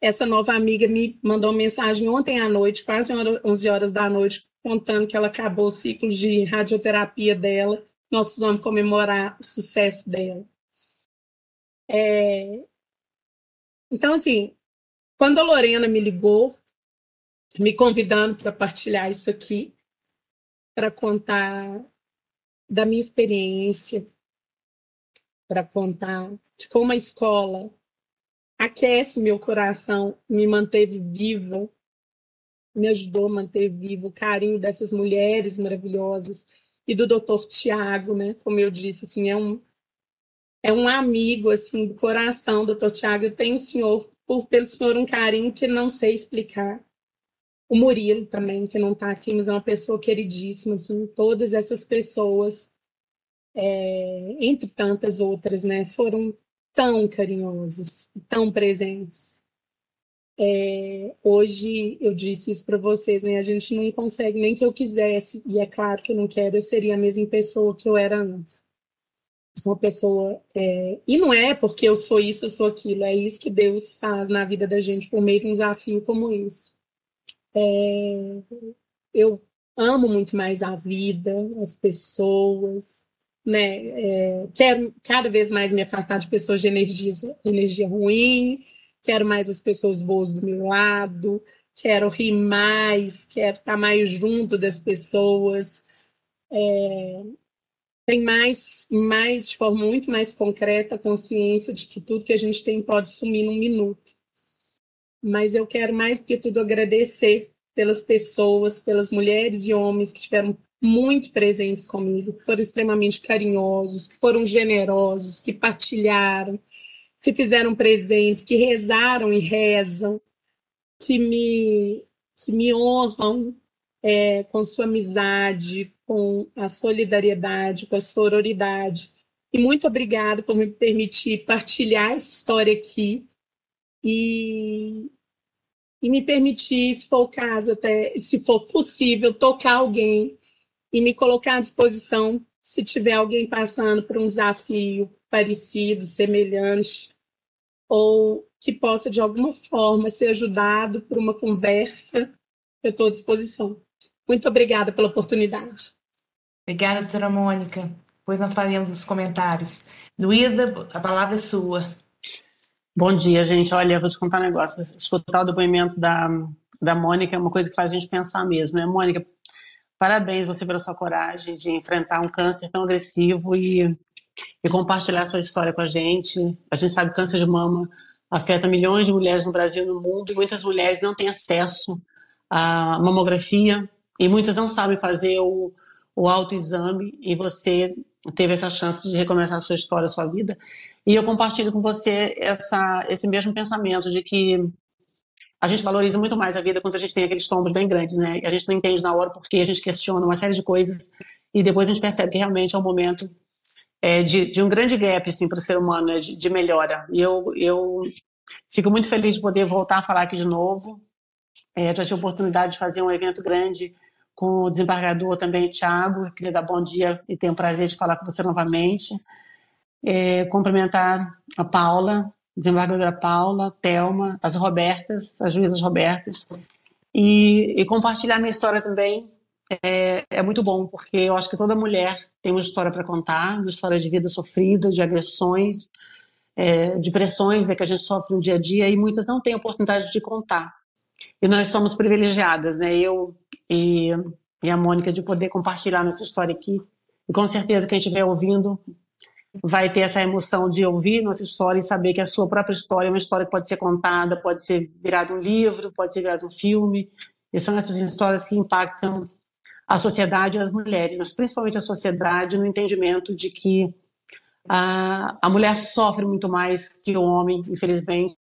Essa nova amiga me mandou uma mensagem ontem à noite, quase 11 horas da noite, contando que ela acabou o ciclo de radioterapia dela. Nós vamos comemorar o sucesso dela. É... Então, assim, quando a Lorena me ligou, me convidando para partilhar isso aqui, para contar da minha experiência para contar de como a escola aquece meu coração, me manteve viva, me ajudou a manter vivo o carinho dessas mulheres maravilhosas e do Dr. Tiago, né? Como eu disse, assim, é um é um amigo assim do coração, Dr. Tiago. Eu tenho o senhor por pelo senhor um carinho que não sei explicar. O Murilo também, que não está aqui, mas é uma pessoa queridíssima, assim, todas essas pessoas, é, entre tantas outras, né, foram tão carinhosas, tão presentes. É, hoje eu disse isso para vocês, né? A gente não consegue nem que eu quisesse, e é claro que eu não quero, eu seria a mesma pessoa que eu era antes. Sou uma pessoa, é, e não é porque eu sou isso, eu sou aquilo, é isso que Deus faz na vida da gente por meio de um desafio como esse. É, eu amo muito mais a vida, as pessoas, né? É, quero cada vez mais me afastar de pessoas de energia, energia ruim, quero mais as pessoas boas do meu lado, quero rir mais, quero estar mais junto das pessoas. É, tem mais, mais, de forma muito mais concreta, consciência de que tudo que a gente tem pode sumir num minuto mas eu quero mais que tudo agradecer pelas pessoas, pelas mulheres e homens que estiveram muito presentes comigo, que foram extremamente carinhosos, que foram generosos, que partilharam, se fizeram presentes, que rezaram e rezam, que me, que me honram é, com sua amizade, com a solidariedade, com a sororidade. E muito obrigada por me permitir partilhar essa história aqui e, e me permitir, se for o caso, até se for possível, tocar alguém e me colocar à disposição se tiver alguém passando por um desafio parecido, semelhante, ou que possa de alguma forma ser ajudado por uma conversa, eu estou à disposição. Muito obrigada pela oportunidade. Obrigada, doutora Mônica. Depois nós faremos os comentários. Luísa, a palavra é sua. Bom dia, gente. Olha, vou te contar um negócio. Escutar o depoimento da, da Mônica é uma coisa que faz a gente pensar mesmo, né? Mônica, parabéns você pela sua coragem de enfrentar um câncer tão agressivo e, e compartilhar sua história com a gente. A gente sabe que câncer de mama afeta milhões de mulheres no Brasil e no mundo e muitas mulheres não têm acesso à mamografia e muitas não sabem fazer o, o autoexame e você teve essa chance de recomeçar a sua história, a sua vida. E eu compartilho com você essa, esse mesmo pensamento de que a gente valoriza muito mais a vida quando a gente tem aqueles tombos bem grandes, né? E a gente não entende na hora porque a gente questiona uma série de coisas e depois a gente percebe que realmente é um momento é, de, de, um grande gap assim, para o ser humano, né? de, de, melhora. E eu, eu fico muito feliz de poder voltar a falar aqui de novo. É, já tive a oportunidade de fazer um evento grande com o desembargador também, Tiago. Queria dar bom dia e tenho o prazer de falar com você novamente. É, cumprimentar a Paula, desembargadora Paula, Telma, as Robertas, as juízas Robertas, e, e compartilhar minha história também é, é, muito bom, porque eu acho que toda mulher tem uma história para contar, uma história de vida sofrida, de agressões, é, de pressões né, que a gente sofre no dia a dia, e muitas não têm oportunidade de contar. E nós somos privilegiadas, né? Eu e, e a Mônica, de poder compartilhar nossa história aqui. E com certeza quem estiver ouvindo vai ter essa emoção de ouvir nossa história e saber que a sua própria história é uma história que pode ser contada, pode ser virada um livro, pode ser virado um filme. E são essas histórias que impactam a sociedade e as mulheres, mas principalmente a sociedade no entendimento de que a, a mulher sofre muito mais que o homem, infelizmente,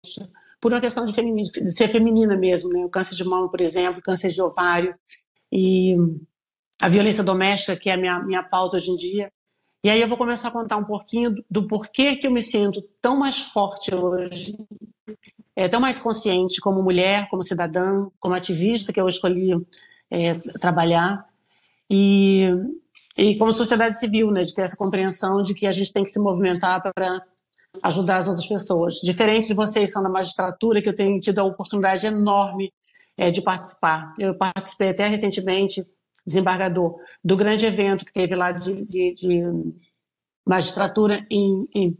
por uma questão de, de ser feminina mesmo, né? O câncer de mama, por exemplo, câncer de ovário e a violência doméstica, que é a minha, minha pauta hoje em dia, e aí eu vou começar a contar um pouquinho do, do porquê que eu me sinto tão mais forte hoje, é, tão mais consciente como mulher, como cidadã, como ativista que eu escolhi é, trabalhar. E, e como sociedade civil, né, de ter essa compreensão de que a gente tem que se movimentar para ajudar as outras pessoas. Diferente de vocês são da magistratura, que eu tenho tido a oportunidade enorme é, de participar. Eu participei até recentemente desembargador, do grande evento que teve lá de, de, de magistratura em, em,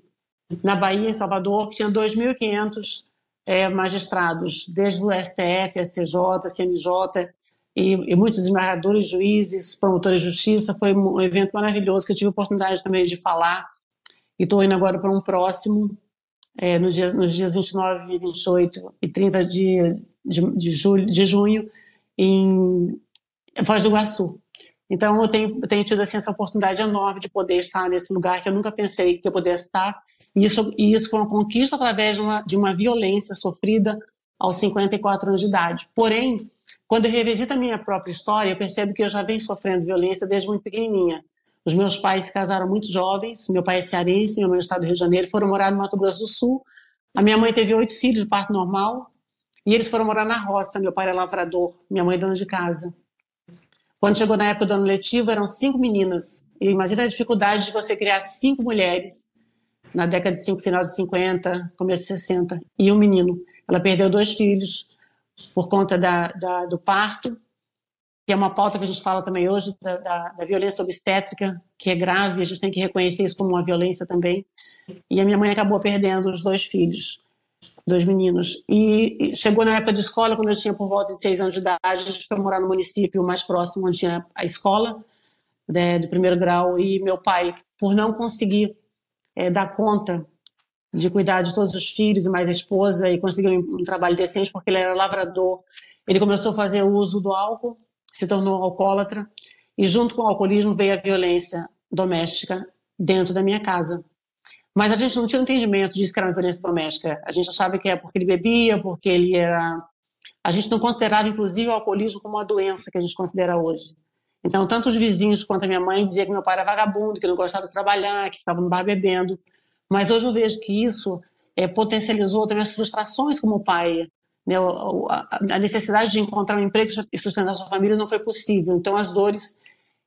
na Bahia, em Salvador, que tinha 2.500 é, magistrados, desde o STF, STJ, CNJ, e, e, muitos desembargadores, juízes, promotores de justiça. Foi um evento maravilhoso que eu tive a oportunidade também de falar. E estou indo agora para um próximo, é, no dia, nos dias 29, 28 e 30 de, de, de, julho, de junho, em Foz do Iguaçu. Então, eu tenho, tenho tido assim, essa oportunidade enorme de poder estar nesse lugar que eu nunca pensei que eu pudesse estar. E isso, e isso foi uma conquista através de uma, de uma violência sofrida aos 54 anos de idade. Porém, quando eu revisito a minha própria história, eu percebo que eu já venho sofrendo violência desde muito pequenininha. Os meus pais se casaram muito jovens, meu pai é cearense, meu mãe é do estado do Rio de Janeiro, foram morar no Mato Grosso do Sul. A minha mãe teve oito filhos de parto normal, e eles foram morar na roça. Meu pai era lavrador, minha mãe é dona de casa. Quando chegou na época do ano letivo, eram cinco meninas. E imagina a dificuldade de você criar cinco mulheres na década de cinco, final de 50, começo de 60, e um menino. Ela perdeu dois filhos por conta da, da, do parto, que é uma pauta que a gente fala também hoje, da, da, da, violência obstétrica, que é grave, a gente tem que reconhecer isso como uma violência também. E a minha mãe acabou perdendo os dois filhos dois meninos. E chegou na época de escola, quando eu tinha por volta de seis anos de idade, a gente foi morar no município mais próximo, onde tinha a escola né, do primeiro grau. E meu pai, por não conseguir é, dar conta de cuidar de todos os filhos e mais a esposa, e conseguir um, um trabalho decente, porque ele era lavrador, ele começou a fazer uso do álcool, se tornou alcoólatra, e junto com o alcoolismo veio a violência doméstica dentro da minha casa. Mas a gente não tinha entendimento disso que era uma violência doméstica. A gente achava que é porque ele bebia, porque ele era. A gente não considerava, inclusive, o alcoolismo como uma doença que a gente considera hoje. Então, tanto os vizinhos quanto a minha mãe diziam que meu pai era vagabundo, que não gostava de trabalhar, que ficava no bar bebendo. Mas hoje eu vejo que isso é, potencializou também as frustrações como pai. Né? A necessidade de encontrar um emprego e sustentar sua família não foi possível. Então, as dores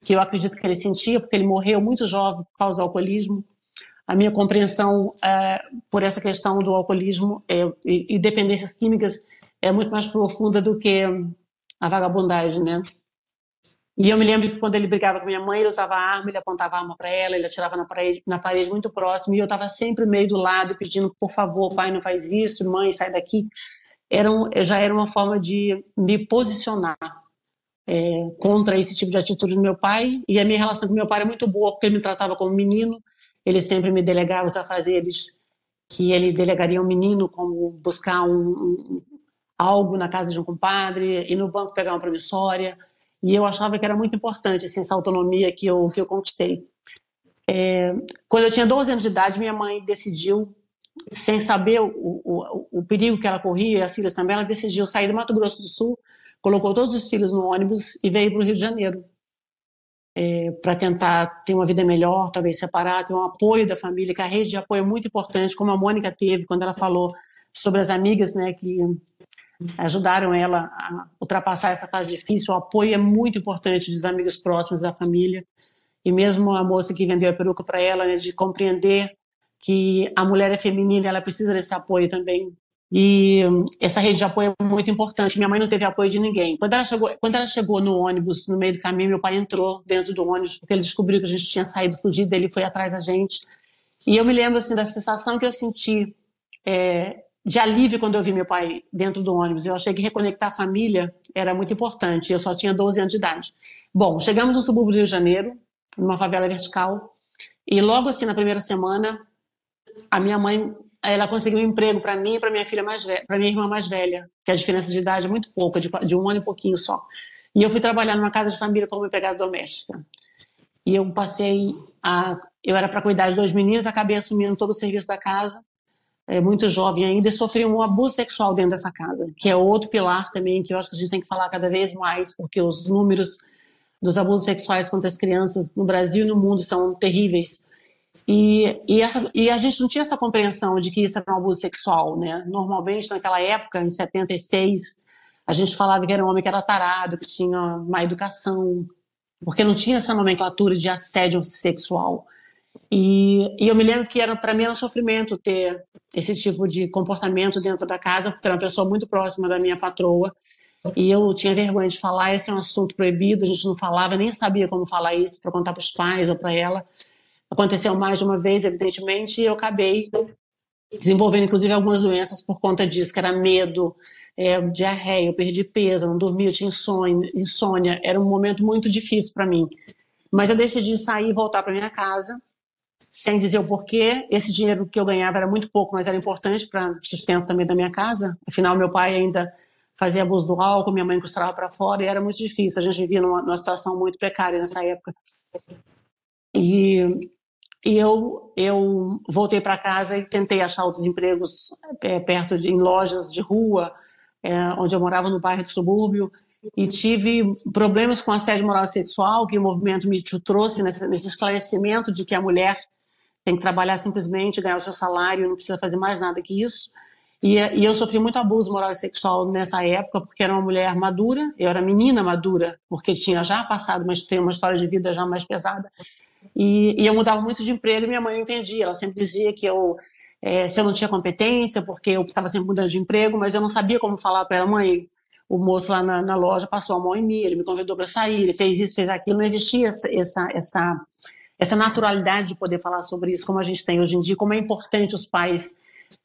que eu acredito que ele sentia, porque ele morreu muito jovem por causa do alcoolismo, a minha compreensão é, por essa questão do alcoolismo é, e, e, dependências químicas é muito mais profunda do que a vagabundagem, né? E eu me lembro que quando ele brigava com minha mãe, ele usava arma, ele apontava arma para ela, ele atirava na parede, na parede muito próximo, e eu estava sempre meio do lado, pedindo, por favor, pai, não faz isso, mãe, sai daqui. Era um, já era uma forma de me posicionar é, contra esse tipo de atitude do meu pai, e a minha relação com meu pai era muito boa, porque ele me tratava como menino, ele sempre me delegava os afazeres que ele delegaria um menino, como buscar um, um, algo na casa de um compadre, ir no banco pegar uma promissória. E eu achava que era muito importante assim, essa autonomia que eu, que eu conquistei. É, quando eu tinha 12 anos de idade, minha mãe decidiu sem saber o, o, o perigo que ela corria, as filhas também, ela decidiu sair do Mato Grosso do Sul, colocou todos os filhos no ônibus e veio para o Rio de Janeiro. É, para tentar ter uma vida melhor, talvez separar, ter um apoio da família, que a rede de apoio é muito importante, como a Mônica teve quando ela falou sobre as amigas, né, que ajudaram ela a ultrapassar essa fase difícil. O apoio é muito importante dos amigos próximos da família. E mesmo a moça que vendeu a peruca para ela, né, de compreender que a mulher é feminina, ela precisa desse apoio também. E essa rede de apoio é muito importante. Minha mãe não teve apoio de ninguém. Quando ela chegou, quando ela chegou no ônibus, no meio do caminho, meu pai entrou dentro do ônibus, porque ele descobriu que a gente tinha saído fugido, ele foi atrás da gente. E eu me lembro assim da sensação que eu senti é, de alívio quando eu vi meu pai dentro do ônibus. Eu achei que reconectar a família era muito importante. Eu só tinha 12 anos de idade. Bom, chegamos no subúrbio do Rio de Janeiro, numa favela vertical, e logo assim na primeira semana, a minha mãe ela conseguiu um emprego para mim e para minha filha mais velha, para minha irmã mais velha, que a diferença de idade é muito pouca, de, de um ano e pouquinho só. E eu fui trabalhar numa casa de família como empregada doméstica. E eu passei a, eu era para cuidar de dois meninos, acabei assumindo todo o serviço da casa, é, muito jovem ainda, e sofri um abuso sexual dentro dessa casa, que é outro pilar também que eu acho que a gente tem que falar cada vez mais, porque os números dos abusos sexuais contra as crianças no Brasil e no mundo são terríveis. E, e, essa, e a gente não tinha essa compreensão de que isso era um abuso sexual, né? Normalmente, naquela época, em 76, a gente falava que era um homem que era tarado, que tinha má educação, porque não tinha essa nomenclatura de assédio sexual. E, e eu me lembro que era para mim era um sofrimento ter esse tipo de comportamento dentro da casa, porque era uma pessoa muito próxima da minha patroa. E eu tinha vergonha de falar, esse é um assunto proibido, a gente não falava, nem sabia como falar isso para contar para os pais ou para ela. Aconteceu mais de uma vez, evidentemente, e eu acabei desenvolvendo, inclusive, algumas doenças por conta disso, que era medo, é, diarreia, eu perdi peso, não dormia, tinha insônia, insônia. Era um momento muito difícil para mim. Mas eu decidi sair e voltar para minha casa, sem dizer o porquê. Esse dinheiro que eu ganhava era muito pouco, mas era importante para o sustento também da minha casa. Afinal, meu pai ainda fazia abuso do álcool, minha mãe costurava para fora e era muito difícil. A gente vivia numa, numa situação muito precária nessa época. E e eu, eu voltei para casa e tentei achar outros empregos é, perto de em lojas de rua, é, onde eu morava no bairro do subúrbio, e tive problemas com assédio moral e sexual, que o movimento Me trouxe nesse, nesse esclarecimento de que a mulher tem que trabalhar simplesmente, ganhar o seu salário, não precisa fazer mais nada que isso. E, e, eu sofri muito abuso moral e sexual nessa época, porque era uma mulher madura, eu era menina madura, porque tinha já passado, mas tem uma história de vida já mais pesada. E, e eu mudava muito de emprego e minha mãe não entendia. Ela sempre dizia que eu, é, se eu não tinha competência, porque eu estava sempre mudando de emprego, mas eu não sabia como falar para ela, mãe. O moço lá na, na, loja passou a mão em mim, ele me convidou para sair, ele fez isso, fez aquilo. Não existia essa, essa, essa, essa naturalidade de poder falar sobre isso como a gente tem hoje em dia, como é importante os pais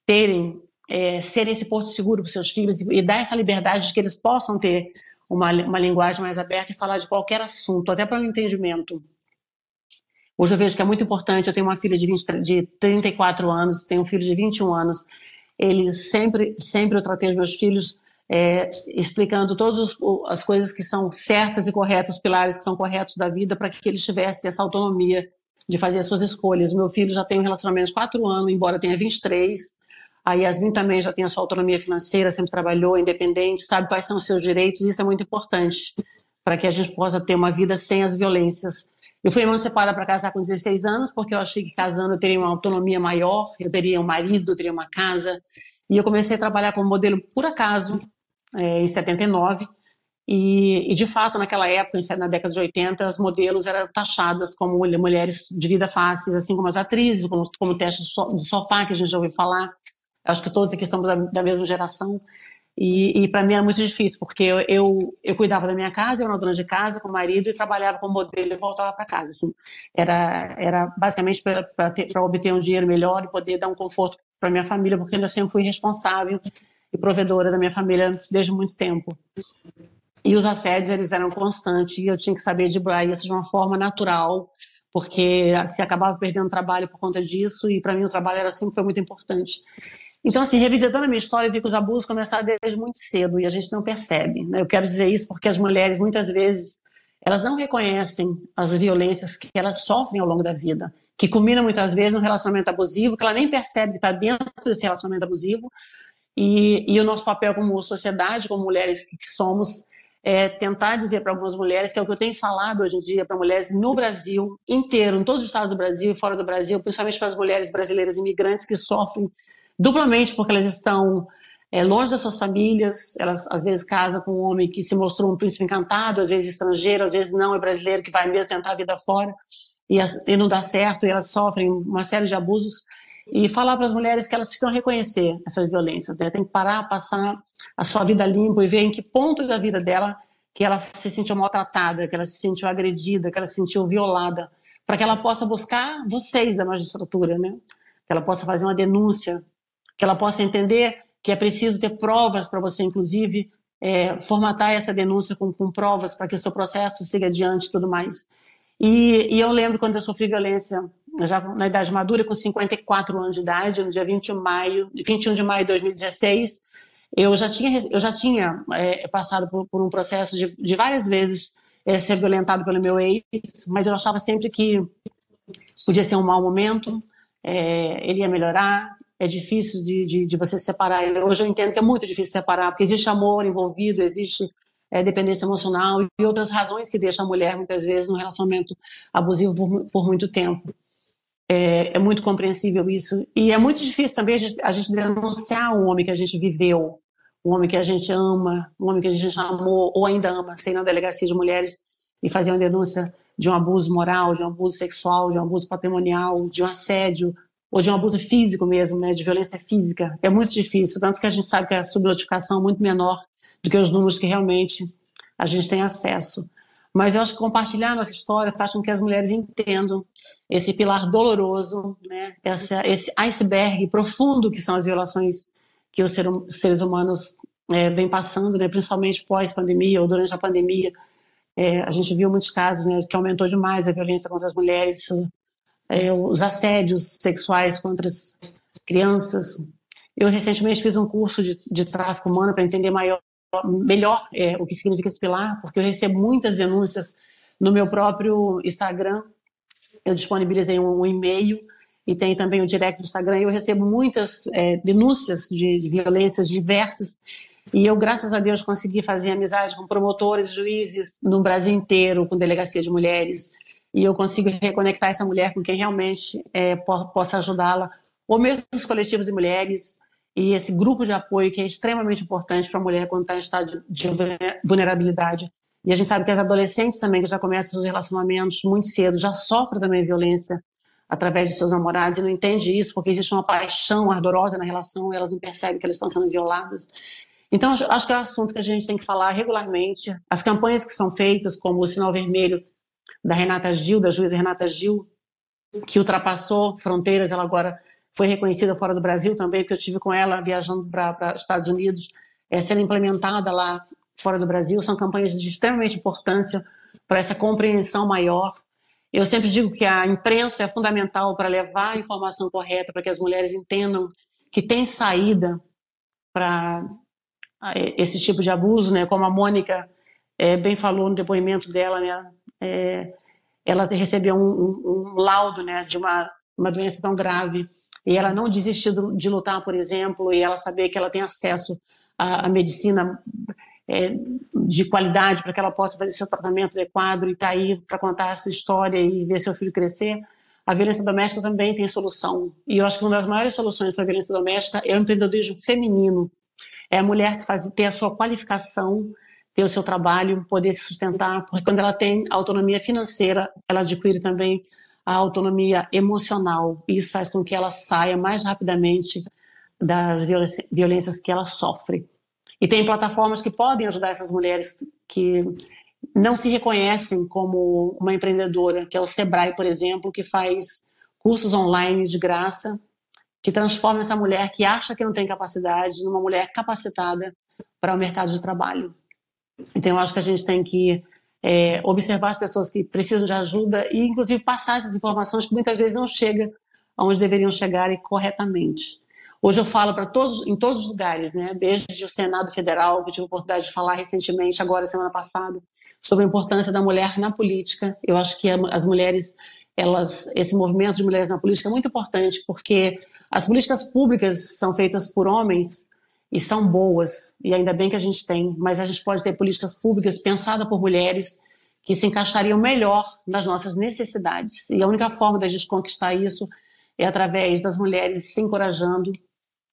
terem, é, serem esse porto seguro para seus filhos e, e dar essa liberdade de que eles possam ter uma, uma linguagem mais aberta e falar de qualquer assunto, até para o entendimento. Hoje eu vejo que é muito importante. Eu tenho uma filha de, 20, de 34 anos, tenho um filho de 21 anos. Eles sempre, sempre eu tratei os meus filhos é, explicando todas as coisas que são certas e corretas, os pilares que são corretos da vida, para que eles tivessem essa autonomia de fazer as suas escolhas. Meu filho já tem um relacionamento de 4 anos, embora tenha 23. A Yasmin também já tem a sua autonomia financeira, sempre trabalhou independente, sabe quais são os seus direitos, e isso é muito importante para que a gente possa ter uma vida sem as violências eu fui emancipada para casar com 16 anos, porque eu achei que casando eu teria uma autonomia maior, eu teria um marido, eu teria uma casa. E eu comecei a trabalhar como modelo por acaso, é, em 79. E, e, de fato, naquela época, na década de 80, as modelos eram taxadas como mulheres de vida fácil, assim como as atrizes, como, como teste de sofá, que a gente já ouviu falar. Acho que todos aqui somos da, da mesma geração. E, e para mim era muito difícil, porque eu, eu, eu, cuidava da minha casa, eu era dona de casa com o marido e trabalhava como modelo e voltava para casa. Assim. Era, era basicamente para obter um dinheiro melhor e poder dar um conforto para minha família, porque eu sempre fui responsável e provedora da minha família desde muito tempo. E os assédios eles eram constantes e eu tinha que saber driblar isso de uma forma natural, porque se acabava perdendo trabalho por conta disso e para mim o trabalho era sempre foi muito importante. Então, assim, revisitando a minha história, eu vi que os abusos começaram desde muito cedo e a gente não percebe. Né? Eu quero dizer isso porque as mulheres, muitas vezes, elas não reconhecem as violências que elas sofrem ao longo da vida. que culmina muitas vezes um relacionamento abusivo, que ela nem percebe que está dentro desse relacionamento abusivo. E, e, o nosso papel como sociedade, como mulheres que somos, é tentar dizer para algumas mulheres, que é o que eu tenho falado hoje em dia para mulheres no Brasil inteiro, em todos os estados do Brasil e fora do Brasil, principalmente para as mulheres brasileiras imigrantes que sofrem duplamente porque elas estão é, longe das suas famílias, elas às vezes casam com um homem que se mostrou um príncipe encantado, às vezes estrangeiro, às vezes não é brasileiro, que vai mesmo tentar a vida fora e, e não dá certo, e elas sofrem uma série de abusos. E falar para as mulheres que elas precisam reconhecer essas violências, né? tem que parar, passar a sua vida limpo e ver em que ponto da vida dela que ela se sentiu maltratada, que ela se sentiu agredida, que ela se sentiu violada, para que ela possa buscar vocês da magistratura, né? Que ela possa fazer uma denúncia, que ela possa entender que é preciso ter provas para você, inclusive, é, formatar essa denúncia com, com provas para que o seu processo siga adiante e tudo mais. E, e, eu lembro quando eu sofri violência, já na idade madura, com 54 anos de idade, no dia 21 de maio, 21 de maio de 2016, eu já tinha, eu já tinha é, passado por, por, um processo de, de várias vezes é, ser violentado pelo meu ex, mas eu achava sempre que podia ser um mau momento, é, ele ia melhorar, é difícil de, de, de você separar. Hoje eu entendo que é muito difícil separar, porque existe amor envolvido, existe é, dependência emocional e outras razões que deixam a mulher, muitas vezes, no relacionamento abusivo por, por muito tempo. É, é, muito compreensível isso. E é muito difícil também a gente, a gente denunciar um homem que a gente viveu, um homem que a gente ama, um homem que a gente amou ou ainda ama, sem na delegacia de mulheres e fazer uma denúncia de um abuso moral, de um abuso sexual, de um abuso patrimonial, de um assédio ou de um abuso físico mesmo, né, de violência física. É muito difícil, tanto que a gente sabe que a subnotificação é muito menor do que os números que realmente a gente tem acesso. Mas eu acho que compartilhar nossa história faz com que as mulheres entendam esse pilar doloroso, né, esse iceberg profundo que são as violações que os seres humanos é, vêm passando, né, principalmente pós-pandemia ou durante a pandemia. É, a gente viu muitos casos né, que aumentou demais a violência contra as mulheres, é, os assédios sexuais contra as crianças. Eu recentemente fiz um curso de, de tráfico humano para entender maior melhor é, o que significa esse pilar, porque eu recebo muitas denúncias no meu próprio Instagram. Eu disponibilizei um, um e-mail e tem também o direct do Instagram. Eu recebo muitas é, denúncias de, de, violências diversas. E eu, graças a Deus, consegui fazer amizade com promotores, juízes no Brasil inteiro, com delegacia de mulheres. E eu consigo reconectar essa mulher com quem realmente é, po possa ajudá-la, ou mesmo os coletivos de mulheres, e esse grupo de apoio que é extremamente importante para a mulher quando está em estado de vulnerabilidade. E a gente sabe que as adolescentes também, que já começam seus relacionamentos muito cedo, já sofrem também violência através de seus namorados e não entende isso porque existe uma paixão ardorosa na relação e elas não percebem que elas estão sendo violadas. Então, acho que é um assunto que a gente tem que falar regularmente. As campanhas que são feitas, como o Sinal Vermelho da Renata Gil, da juíza Renata Gil, que ultrapassou fronteiras, ela agora foi reconhecida fora do Brasil também, porque eu tive com ela viajando para os Estados Unidos, é, sendo implementada lá fora do Brasil. São campanhas de extremamente importância para essa compreensão maior. Eu sempre digo que a imprensa é fundamental para levar a informação correta, para que as mulheres entendam que tem saída para esse tipo de abuso, né? Como a Mônica é, bem falou no depoimento dela, né? É, ela recebeu um, um, um laudo, né, de uma, uma doença tão grave e ela não desistir de lutar, por exemplo, e ela saber que ela tem acesso à, à medicina é, de qualidade para que ela possa fazer seu tratamento adequado e estar tá aí para contar a sua história e ver seu filho crescer, a violência doméstica também tem solução. E eu acho que uma das maiores soluções para a violência doméstica é o empreendedorismo feminino. É a mulher fazer, ter a sua qualificação, ter o seu trabalho, poder se sustentar, porque quando ela tem autonomia financeira, ela adquire também a autonomia emocional. E isso faz com que ela saia mais rapidamente das violências que ela sofre. E tem plataformas que podem ajudar essas mulheres que não se reconhecem como uma empreendedora, que é o Sebrae, por exemplo, que faz cursos online de graça, que transforma essa mulher que acha que não tem capacidade numa mulher capacitada para o mercado de trabalho. Então, eu acho que a gente tem que é, observar as pessoas que precisam de ajuda e, inclusive, passar essas informações que muitas vezes não chegam aonde deveriam chegar e corretamente. Hoje eu falo para todos, em todos os lugares, né? Desde o Senado Federal, que eu tive a oportunidade de falar recentemente, agora semana passada, sobre a importância da mulher na política. Eu acho que as mulheres elas, esse movimento de mulheres na política é muito importante, porque as políticas públicas são feitas por homens e são boas, e ainda bem que a gente tem, mas a gente pode ter políticas públicas pensadas por mulheres que se encaixariam melhor nas nossas necessidades. E a única forma da gente conquistar isso é através das mulheres se encorajando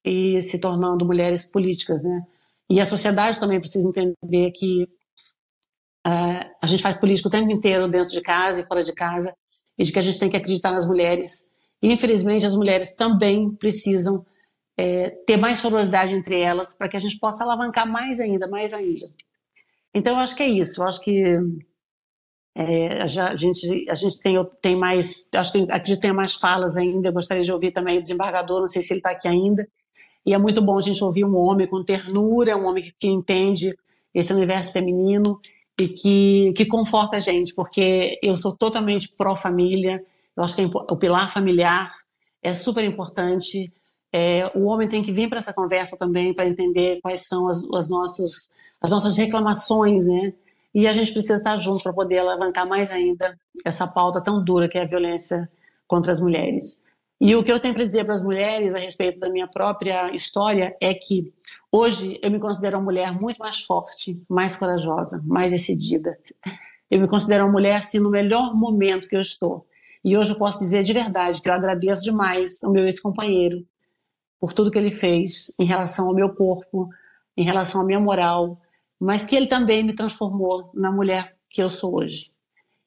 e se tornando mulheres políticas, né? E a sociedade também precisa entender que uh, a gente faz política o tempo inteiro dentro de casa e fora de casa, e de que a gente tem que acreditar nas mulheres. E, infelizmente, as mulheres também precisam é, ter mais sororidade entre elas para que a gente possa alavancar mais ainda, mais ainda. Então, eu acho que é isso. Eu acho que é, já, a gente, a gente tem, tem mais, acho que que tem mais falas ainda. Eu gostaria de ouvir também o desembargador, não sei se ele está aqui ainda. E é muito bom a gente ouvir um homem com ternura, um homem que, que entende esse universo feminino e que, que conforta a gente, porque eu sou totalmente pró-família, eu acho que o pilar familiar é super importante. É, o homem tem que vir para essa conversa também para entender quais são as, as, nossas, as nossas reclamações, né? E a gente precisa estar junto para poder alavancar mais ainda essa pauta tão dura que é a violência contra as mulheres. E o que eu tenho para dizer para as mulheres a respeito da minha própria história é que hoje eu me considero uma mulher muito mais forte, mais corajosa, mais decidida. Eu me considero uma mulher assim no melhor momento que eu estou. E hoje eu posso dizer de verdade que eu agradeço demais ao meu ex-companheiro por tudo que ele fez em relação ao meu corpo, em relação à minha moral, mas que ele também me transformou na mulher que eu sou hoje.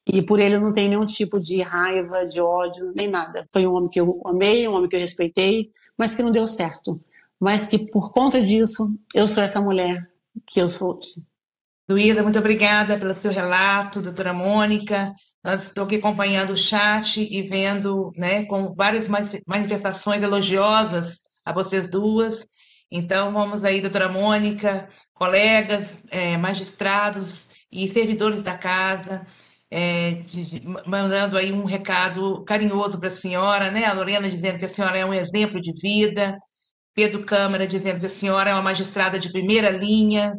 E por ele eu não tenho nenhum tipo de raiva, de ódio, nem nada. Foi um homem que eu amei, um homem que eu respeitei, mas que não deu certo. Mas que por conta disso, eu sou essa mulher que eu sou hoje. Luísa, muito obrigada pelo seu relato, doutora Mônica. Nós estou aqui acompanhando o chat e vendo, né, com várias manifestações elogiosas a vocês duas. Então, vamos aí, doutora Mônica, colegas, é, magistrados e servidores da casa, é, de, mandando aí um recado carinhoso para a senhora, né? A Lorena dizendo que a senhora é um exemplo de vida, Pedro Câmara dizendo que a senhora é uma magistrada de primeira linha,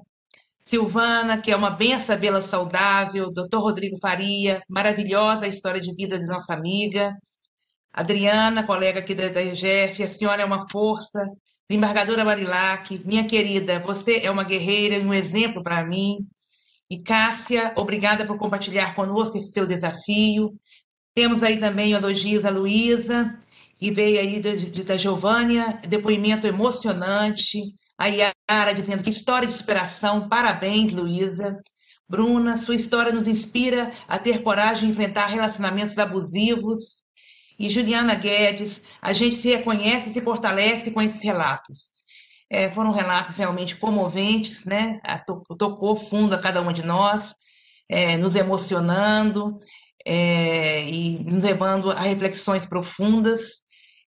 Silvana, que é uma benção vê-la saudável, doutor Rodrigo Faria, maravilhosa a história de vida de nossa amiga, Adriana, colega aqui da, da a senhora é uma força, embargadora Marilac, minha querida, você é uma guerreira e um exemplo para mim, e Cássia, obrigada por compartilhar conosco esse seu desafio. Temos aí também o elogios a Luísa, e veio aí de, da Giovânia, depoimento emocionante. A Yara dizendo que história de superação, parabéns, Luísa. Bruna, sua história nos inspira a ter coragem de enfrentar relacionamentos abusivos. E Juliana Guedes, a gente se reconhece e se fortalece com esses relatos. É, foram relatos realmente comoventes, né? Tocou fundo a cada uma de nós, é, nos emocionando é, e nos levando a reflexões profundas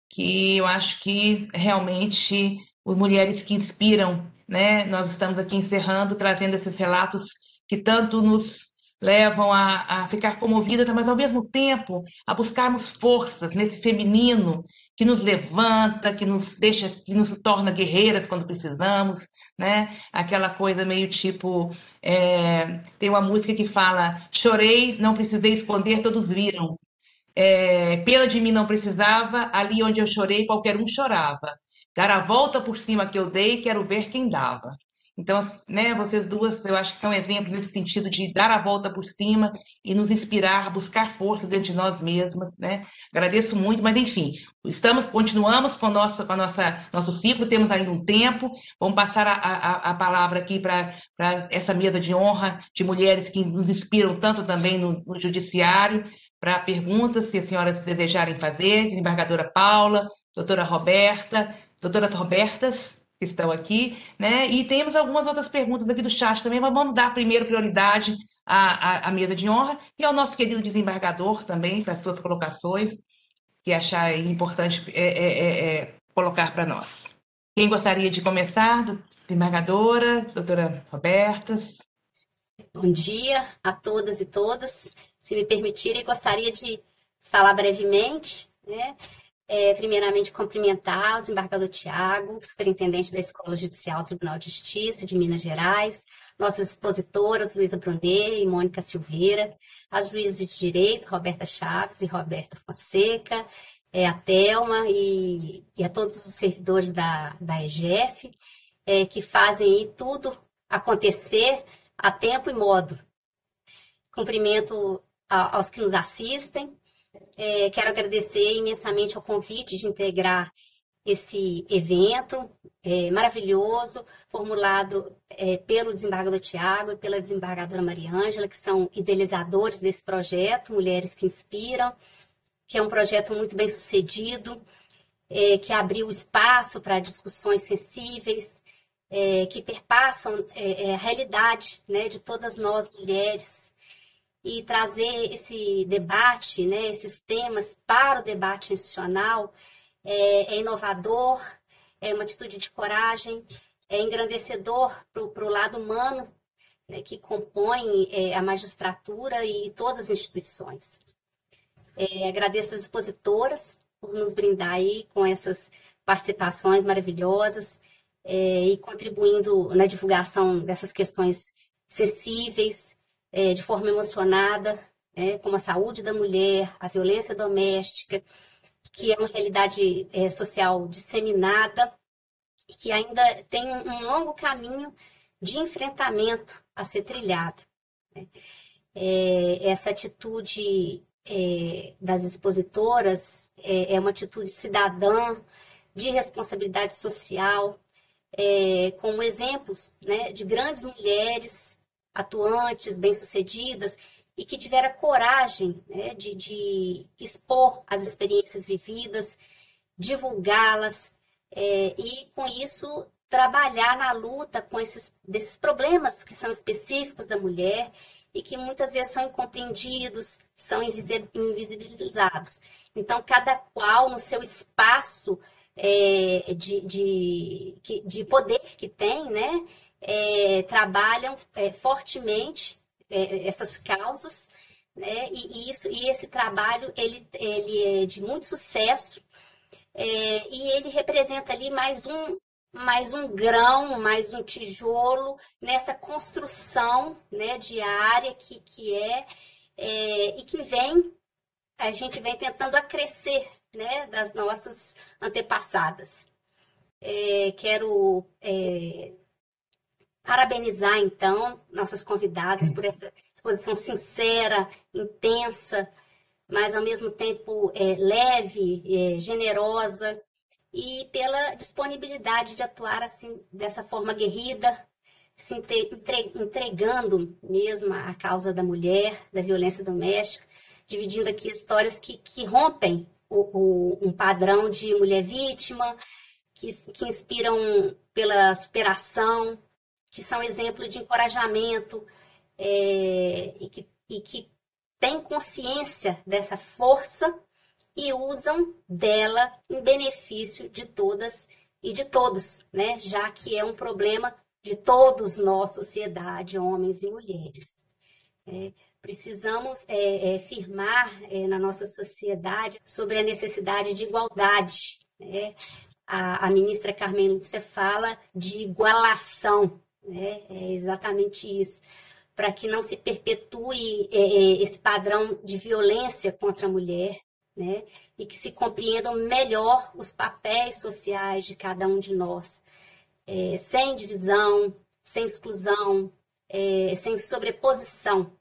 que eu acho que realmente as mulheres que inspiram, né? Nós estamos aqui encerrando, trazendo esses relatos que tanto nos levam a, a ficar comovidas, mas ao mesmo tempo a buscarmos forças nesse feminino que nos levanta, que nos deixa, que nos torna guerreiras quando precisamos, né? Aquela coisa meio tipo é, tem uma música que fala chorei, não precisei esconder, todos viram. É, pena de mim não precisava, ali onde eu chorei qualquer um chorava. Dar a volta por cima que eu dei, quero ver quem dava. Então, né, vocês duas, eu acho que são exemplos nesse sentido de dar a volta por cima e nos inspirar, buscar força dentro de nós mesmas, né? Agradeço muito, mas enfim, estamos, continuamos com nosso, com a nossa nosso ciclo, temos ainda um tempo. Vamos passar a, a, a palavra aqui para essa mesa de honra de mulheres que nos inspiram tanto também no, no judiciário, para perguntas, se as senhoras desejarem fazer, embargadora Paula, doutora Roberta, doutoras Robertas, que estão aqui, né? E temos algumas outras perguntas aqui do chat também, mas vamos dar primeiro prioridade à, à, à mesa de honra e ao nosso querido desembargador também, para as suas colocações, que achar importante é, é, é, é colocar para nós. Quem gostaria de começar? Desembargadora, doutora Roberta. Bom dia a todas e todos. Se me permitirem, gostaria de falar brevemente, né? É, primeiramente, cumprimentar o desembargador Tiago, superintendente da Escola Judicial Tribunal de Justiça de Minas Gerais, nossas expositoras, Luísa Brunet e Mônica Silveira, as juízes de direito, Roberta Chaves e Roberta Fonseca, é, a Thelma e, e, a todos os servidores da, da EGF, é, que fazem tudo acontecer a tempo e modo. Cumprimento a, aos que nos assistem. É, quero agradecer imensamente ao convite de integrar esse evento. É, maravilhoso, formulado é, pelo desembargador Tiago e pela desembargadora Mariângela, que são idealizadores desse projeto, Mulheres que Inspiram, que é um projeto muito bem sucedido, é, que abriu espaço para discussões sensíveis, é, que perpassam é, é, a realidade né, de todas nós mulheres, e trazer esse debate, né, esses temas para o debate institucional é, é inovador, é uma atitude de coragem, é engrandecedor para o lado humano né, que compõe é, a magistratura e todas as instituições. É, agradeço as expositoras por nos brindar aí com essas participações maravilhosas é, e contribuindo na divulgação dessas questões acessíveis, é, de forma emocionada, né, como a saúde da mulher, a violência doméstica, que é uma realidade é, social disseminada e que ainda tem um, longo caminho de enfrentamento a ser trilhado. Né? É, essa atitude é, das expositoras é, é, uma atitude cidadã, de responsabilidade social, é, como exemplos né, de grandes mulheres atuantes, bem-sucedidas, e que tiveram coragem né, de, de, expor as experiências vividas, divulgá-las é, e, com isso, trabalhar na luta com esses desses problemas que são específicos da mulher e que muitas vezes são incompreendidos, são invisibilizados. Então, cada qual no seu espaço é, de, de, de poder que tem, né, é, trabalham é, fortemente é, essas causas, né? E, isso, e esse trabalho ele, ele é de muito sucesso é, e ele representa ali mais um mais um grão, mais um tijolo nessa construção né, diária que, que é, é e que vem a gente vem tentando acrescer né, das nossas antepassadas. É, quero é, Parabenizar, então, nossas convidadas por essa exposição sincera, intensa, mas ao mesmo tempo é, leve, é, generosa, e pela disponibilidade de atuar assim dessa forma guerrida, se entregando mesmo à causa da mulher, da violência doméstica, dividindo aqui histórias que, que rompem o, o, um padrão de mulher vítima, que, que inspiram pela superação, que são exemplo de encorajamento é, e, que, e que têm consciência dessa força e usam dela em benefício de todas e de todos, né? já que é um problema de todos nós, sociedade, homens e mulheres. É, precisamos é, é, firmar é, na nossa sociedade sobre a necessidade de igualdade. Né? A, a ministra Carmen Lúcia fala de igualação né? É exatamente isso. Para que não se perpetue é, é, esse padrão de violência contra a mulher, né? E que se compreendam melhor os papéis sociais de cada um de nós, é, sem divisão, sem exclusão, é, sem sobreposição,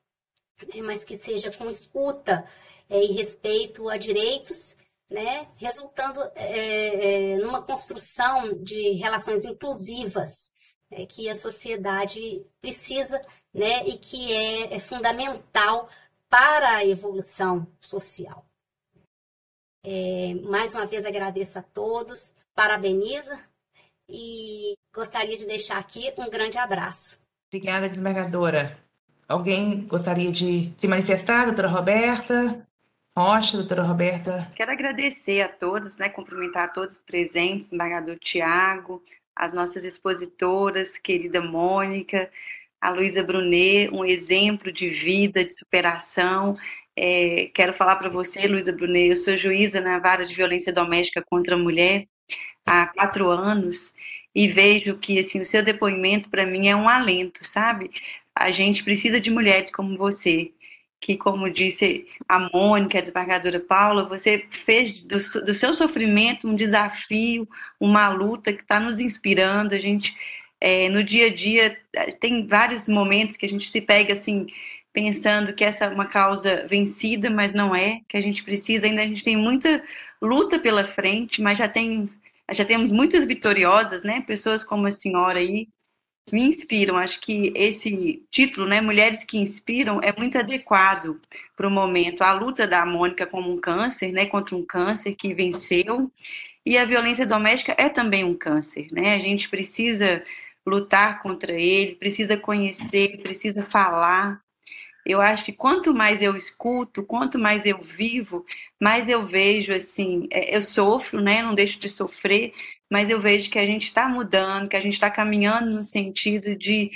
né? mas que seja com escuta é, e respeito a direitos, né? resultando é, numa construção de relações inclusivas, é, que a sociedade precisa né, e que é, é fundamental para a evolução social. É, mais uma vez agradeço a todos, parabeniza e gostaria de deixar aqui um grande abraço. Obrigada, desembargadora. Alguém gostaria de se manifestar, doutora Roberta? Rocha, doutora Roberta. Quero agradecer a todos, né, cumprimentar a todos os presentes, embargador Tiago, as nossas expositoras, querida Mônica, a Luísa Brunet, um exemplo de vida, de superação. É, quero falar para você, Luísa Brunet, eu sou juíza na vara de violência doméstica contra a mulher há quatro anos e vejo que assim o seu depoimento para mim é um alento, sabe? A gente precisa de mulheres como você, que como disse a Mônica, a desembargadora Paula, você fez do, do seu sofrimento um desafio, uma luta que está nos inspirando. A gente é, no dia a dia tem vários momentos que a gente se pega assim pensando que essa é uma causa vencida, mas não é, que a gente precisa ainda, a gente tem muita luta pela frente, mas já tem já temos muitas vitoriosas, né? Pessoas como a senhora aí me inspiram. Acho que esse título, né, Mulheres que Inspiram, é muito adequado para o momento. A luta da Mônica como um câncer, né, contra um câncer que venceu, e a violência doméstica é também um câncer, né? A gente precisa lutar contra ele, precisa conhecer, precisa falar, eu acho que quanto mais eu escuto, quanto mais eu vivo, mais eu vejo assim, é, eu sofro, né? Não deixo de sofrer, mas eu vejo que a gente está mudando, que a gente está caminhando no sentido de,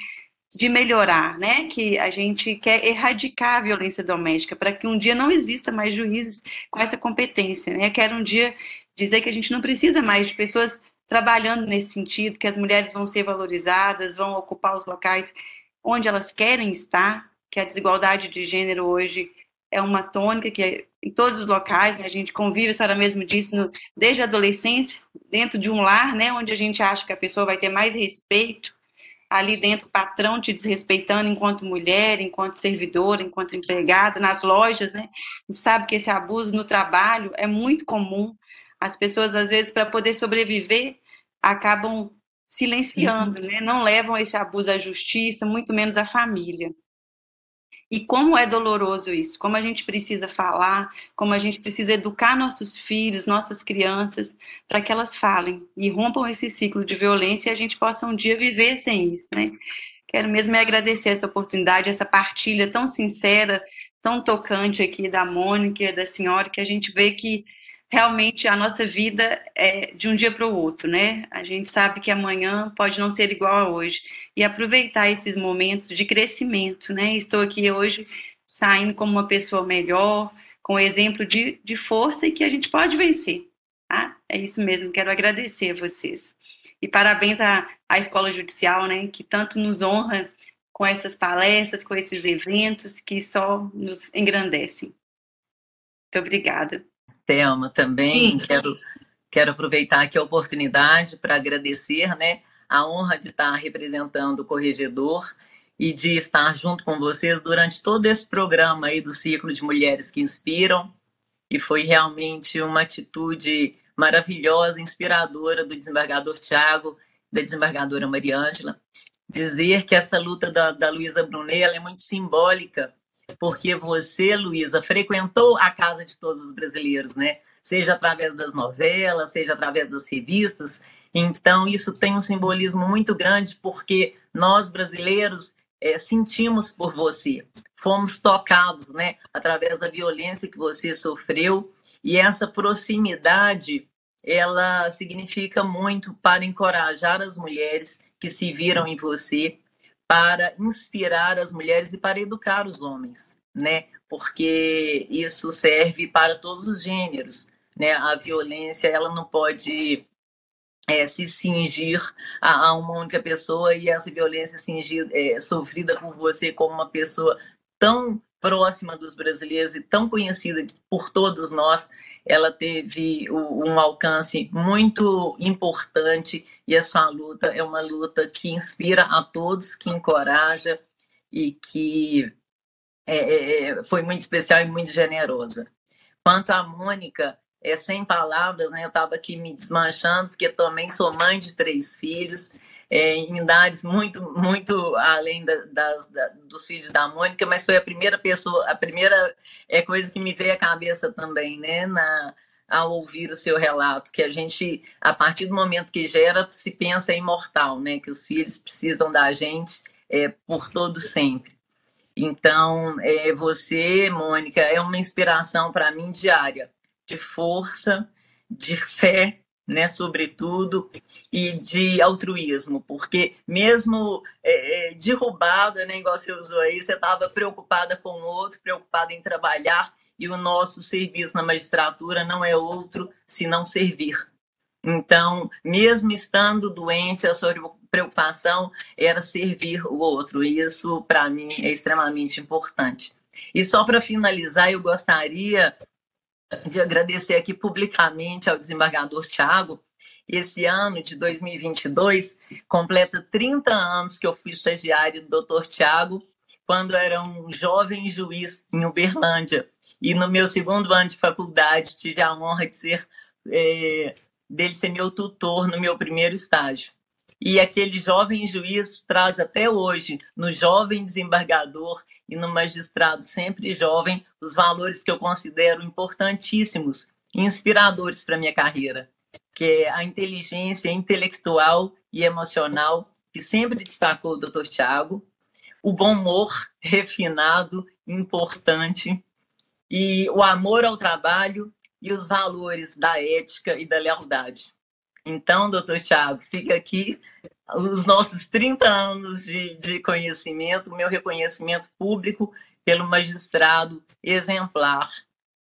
de melhorar, né? Que a gente quer erradicar a violência doméstica para que um dia não exista mais juízes com essa competência, né? Eu quero um dia dizer que a gente não precisa mais de pessoas trabalhando nesse sentido, que as mulheres vão ser valorizadas, vão ocupar os locais onde elas querem estar, que a desigualdade de gênero hoje é uma tônica que é em todos os locais, né, a gente convive, a senhora mesmo disse, no, desde a adolescência, dentro de um lar, né, onde a gente acha que a pessoa vai ter mais respeito, ali dentro o patrão te desrespeitando enquanto mulher, enquanto servidora, enquanto empregada, nas lojas, né, a gente sabe que esse abuso no trabalho é muito comum, as pessoas, às vezes, para poder sobreviver, acabam silenciando, né, não levam esse abuso à justiça, muito menos à família. E como é doloroso isso, como a gente precisa falar, como a gente precisa educar nossos filhos, nossas crianças, para que elas falem e rompam esse ciclo de violência e a gente possa um dia viver sem isso, né? Quero mesmo é agradecer essa oportunidade, essa partilha tão sincera, tão tocante aqui da Mônica da senhora, que a gente vê que realmente a nossa vida é de um dia para o outro, né? A gente sabe que amanhã pode não ser igual a hoje. E aproveitar esses momentos de crescimento, né? Estou aqui hoje saindo como uma pessoa melhor, com exemplo de, de força e que a gente pode vencer. Tá? É isso mesmo, quero agradecer a vocês. E parabéns à, à Escola Judicial, né? Que tanto nos honra com essas palestras, com esses eventos que só nos engrandecem. Muito obrigada. Thelma, também quero, quero aproveitar aqui a oportunidade para agradecer né, a honra de estar representando o Corregedor e de estar junto com vocês durante todo esse programa aí do Ciclo de Mulheres que Inspiram. E foi realmente uma atitude maravilhosa, inspiradora do desembargador Tiago, da desembargadora Mariângela. Dizer que essa luta da, da Luísa Brunet é muito simbólica porque você, Luísa, frequentou a casa de todos os brasileiros, né? Seja através das novelas, seja através das revistas. Então, isso tem um simbolismo muito grande, porque nós, brasileiros, é, sentimos por você, fomos tocados, né? Através da violência que você sofreu. E essa proximidade, ela significa muito para encorajar as mulheres que se viram em você, para inspirar as mulheres e para educar os homens, né? Porque isso serve para todos os gêneros, né? A violência ela não pode é, se cingir a, a, uma única pessoa e essa violência cingir, é, sofrida por você como uma pessoa tão próxima dos brasileiros e tão conhecida por todos nós, ela teve um alcance muito importante e a sua luta é uma luta que inspira a todos, que encoraja e que é, é, é foi muito especial e muito generosa. Quanto à Mônica, é sem palavras, né? Eu estava aqui me desmanchando porque também sou mãe de três filhos é, em idades muito, muito além da, das, da, dos filhos da Mônica, mas foi a primeira pessoa, a primeira é, coisa que me veio à cabeça também, né, na, ao ouvir o seu relato, que a gente, a partir do momento que gera, se pensa imortal, né, que os filhos precisam da gente é, por todo sempre. Então, é, você, Mônica, é uma inspiração para mim diária, de força, de fé, né, sobretudo, e de altruísmo, porque mesmo é, é, derrubada, né, igual você usou aí, você estava preocupada com o outro, preocupada em trabalhar, e o nosso serviço na magistratura não é outro senão servir. Então, mesmo estando doente, a sua preocupação era servir o outro. E isso, para mim, é extremamente importante. E só para finalizar, eu gostaria de agradecer aqui publicamente ao desembargador Tiago. Esse ano de 2022 completa 30 anos que eu fui estagiário do doutor Tiago, quando era um jovem juiz em Uberlândia. E no meu segundo ano de faculdade tive a honra de ser é, dele ser meu tutor no meu primeiro estágio. E aquele jovem juiz traz até hoje, no jovem desembargador e no magistrado sempre jovem, os valores que eu considero importantíssimos inspiradores para minha carreira, que é a inteligência intelectual e emocional, que sempre destacou o Dr. Tiago, o bom humor refinado, importante, e o amor ao trabalho e os valores da ética e da lealdade. Então, doutor Tiago, fica aqui os nossos 30 anos de, de conhecimento, meu reconhecimento público pelo magistrado exemplar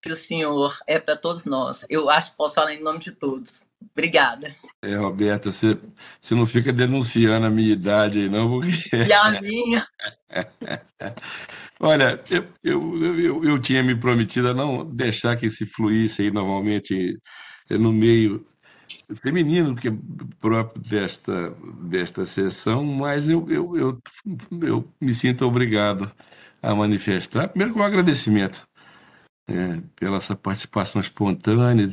que o senhor é para todos nós. Eu acho que posso falar em nome de todos. Obrigada. É, Roberta, você, você não fica denunciando a minha idade aí, não, porque... E a minha? Olha, eu, eu, eu, eu, tinha me prometido a não deixar que se fluísse aí normalmente no meio feminino que é próprio desta, desta sessão, mas eu, eu, eu, eu me sinto obrigado a manifestar, primeiro com um agradecimento é, pela essa participação espontânea,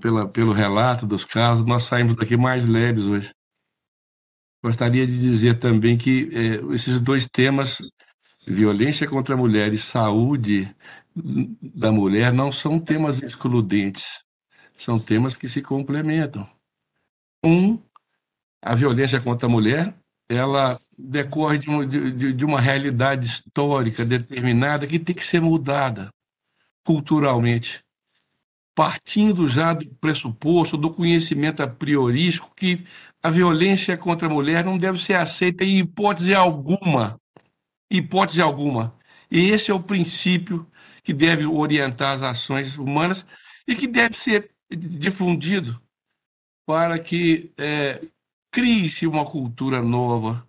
pela, pelo relato dos casos, nós saímos daqui mais leves hoje. Gostaria de dizer também que é, esses dois temas, violência contra a mulher e saúde da mulher, não são temas excludentes são temas que se complementam. Um, a violência contra a mulher, ela decorre de uma, de, de uma realidade histórica determinada que tem que ser mudada culturalmente, partindo já do pressuposto, do conhecimento a priorístico que a violência contra a mulher não deve ser aceita em hipótese alguma, hipótese alguma. E esse é o princípio que deve orientar as ações humanas e que deve ser difundido para que é, crie-se uma cultura nova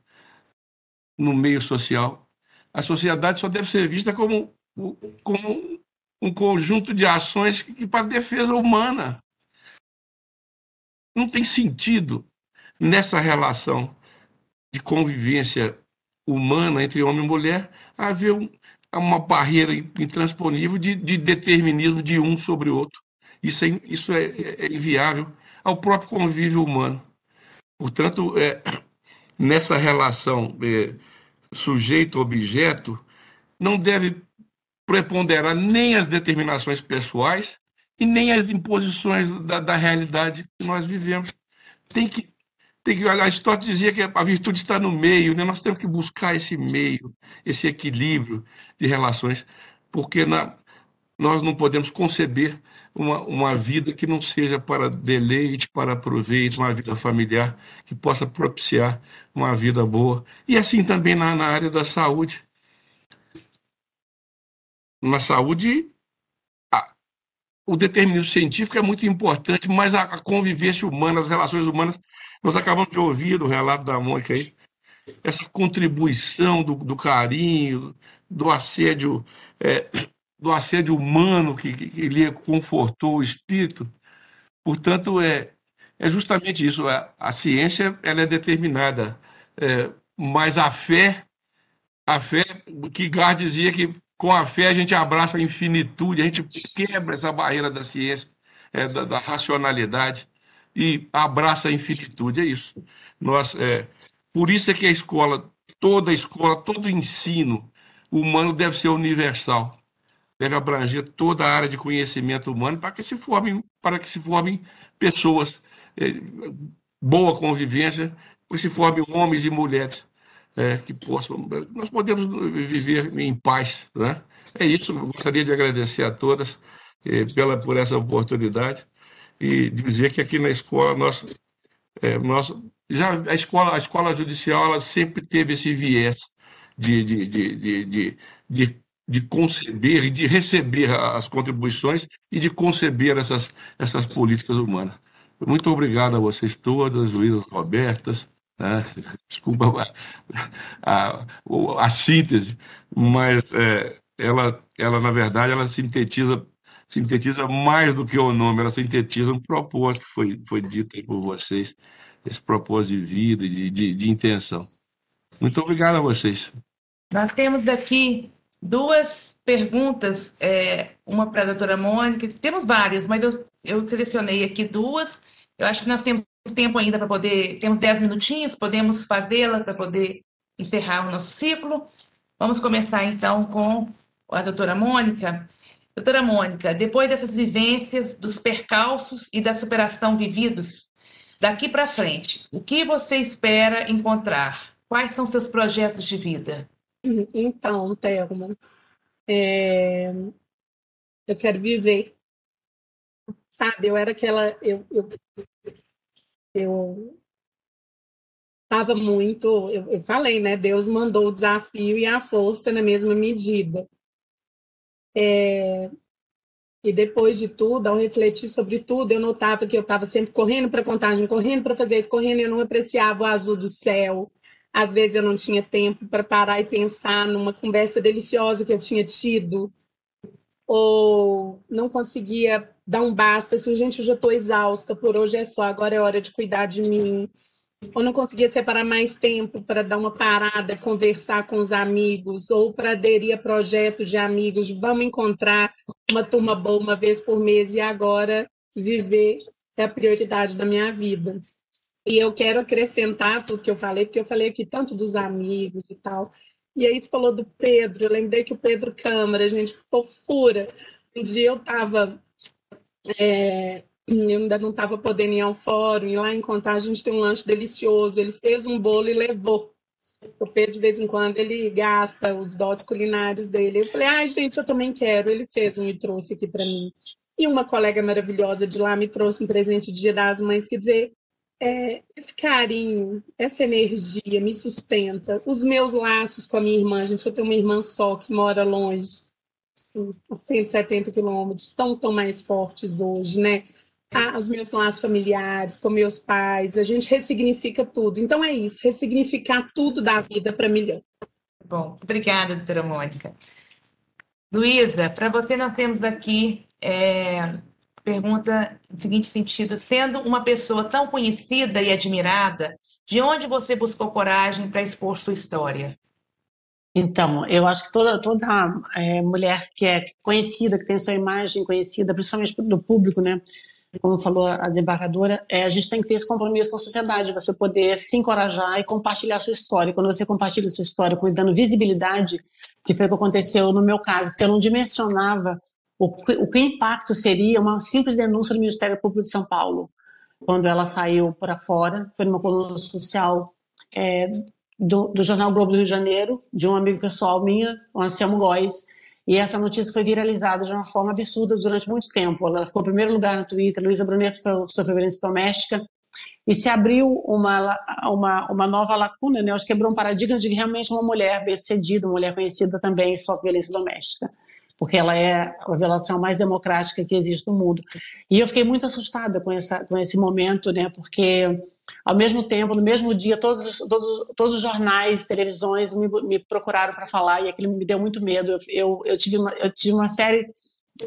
no meio social. A sociedade só deve ser vista como, como um conjunto de ações que, que para defesa humana. Não tem sentido nessa relação de convivência humana entre homem e mulher haver um, uma barreira intransponível de, de determinismo de um sobre o outro. Isso é, isso é, é inviável ao próprio convívio humano. Portanto, é, nessa relação é, sujeito-objeto, não deve preponderar nem as determinações pessoais e nem as imposições da, da realidade que nós vivemos. Tem que, tem que, a história dizia que a virtude está no meio, né? nós temos que buscar esse meio, esse equilíbrio de relações, porque na, nós não podemos conceber uma, uma vida que não seja para deleite, para proveito, uma vida familiar que possa propiciar uma vida boa. E assim também na, na área da saúde. Na saúde, a, o determinismo científico é muito importante, mas a, a, convivência humana, as relações humanas, nós acabamos de ouvir do relato da Mônica aí, essa contribuição do, do carinho, do assédio é, do assédio humano que, que, lhe confortou o espírito. Portanto, é, é justamente isso. A, a ciência ela é determinada, é, mas a fé, a fé, que Gard dizia que com a fé a gente abraça a infinitude, a gente quebra essa barreira da ciência, é, da, da, racionalidade e abraça a infinitude. É isso. Nós, é, por isso é que a escola, toda a escola, todo o ensino humano deve ser universal deve abranger toda a área de conhecimento humano para que se formem, para que se formem pessoas, é, boa convivência, que se formem homens e mulheres é, que possam. Nós podemos viver em paz. Né? É isso, gostaria de agradecer a todas é, pela, por essa oportunidade e dizer que aqui na escola nós, é, nós já a escola, a escola judicial ela sempre teve esse viés de, de, de, de, de, de conceber e de receber as contribuições e de conceber essas, essas políticas humanas. Muito obrigado a vocês todas, Luísa Robertas. Né? Desculpa a, a, a, síntese, mas é, ela, ela, na verdade, ela sintetiza sintetiza mais do que o nome, ela sintetiza um propósito que foi, foi dito aí por vocês, esse propósito de vida, de, de, de intenção. Muito obrigado a vocês. Nós temos daqui duas perguntas, é, uma para a doutora Mônica, temos várias, mas eu, eu selecionei aqui duas. Eu acho que nós temos tempo ainda para poder, temos dez minutinhos, podemos fazê-la para poder encerrar o nosso ciclo. Vamos começar então com a doutora Mônica. Doutora Mônica, depois dessas vivências, dos percalços e da superação vividos, daqui para frente, o que você espera encontrar? Quais são seus projetos de vida? Então, Thelma, é... eu quero viver. Sabe, eu era aquela. Eu, eu, eu estava muito. Eu, eu falei, né? Deus mandou o desafio e a força na mesma medida. É, e depois de tudo, ao refletir sobre tudo, eu notava que eu estava sempre correndo para contagem, correndo para fazer isso, correndo, eu não apreciava o azul do céu. Às vezes eu não tinha tempo para parar e pensar numa conversa deliciosa que eu tinha tido, ou não conseguia dar um basta, assim, gente, eu já estou exausta, por hoje é só, agora é hora de cuidar de mim ou não conseguia separar mais tempo para dar uma parada, conversar com os amigos, ou para aderir a projeto de amigos, vamos encontrar uma turma boa uma vez por mês e agora viver é a prioridade da minha vida. E eu quero acrescentar tudo que eu falei, porque eu falei aqui tanto dos amigos e tal. E aí você falou do Pedro, eu lembrei que o Pedro Câmara, gente, fofura. Um dia eu estava é, eu ainda não estava podendo ir ao fórum, e lá em Contagem a gente tem um lanche delicioso. Ele fez um bolo e levou. O Pedro, de vez em quando, ele gasta os dotes culinários dele. Eu falei, ai, gente, eu também quero. Ele fez um e trouxe aqui para mim. E uma colega maravilhosa de lá me trouxe um presente de Dia das Mães. Quer dizer, é, esse carinho, essa energia me sustenta. Os meus laços com a minha irmã, gente, eu tenho uma irmã só que mora longe, 170 quilômetros, estão tão mais fortes hoje, né? ah, os meus laços familiares, com meus pais, a gente ressignifica tudo. Então é isso, ressignificar tudo da vida para melhor. Bom, obrigada, doutora Mônica. Luísa, para você nós temos aqui é, pergunta no seguinte sentido: sendo uma pessoa tão conhecida e admirada, de onde você buscou coragem para expor sua história? Então, eu acho que toda, toda é, mulher que é conhecida, que tem sua imagem conhecida, principalmente do público, né, como falou a desembargadora, é, a gente tem que ter esse compromisso com a sociedade, você poder se encorajar e compartilhar sua história. Quando você compartilha sua história, dando visibilidade, que foi o que aconteceu no meu caso, porque eu não dimensionava o, o que impacto seria uma simples denúncia do Ministério Público de São Paulo, quando ela saiu para fora, foi numa coluna social é, do, do, Jornal Globo do Rio de Janeiro, de um amigo pessoal minha, o Anselmo Góes, e essa notícia foi viralizada de uma forma absurda durante muito tempo. Ela ficou em primeiro lugar no Twitter, Luísa Brunet sofreu violência doméstica, e se abriu uma, uma, uma nova lacuna, né? Acho que quebrou um paradigma de que realmente uma mulher bem-sucedida, uma mulher conhecida também sofre violência doméstica, porque ela é a violação mais democrática que existe no mundo. E eu fiquei muito assustada com, essa, com esse momento, né? Porque ao mesmo tempo, no mesmo dia, todos, todos, todos os jornais, televisões me, me procuraram para falar e aquilo me deu muito medo. Eu, eu, tive, uma, eu tive uma série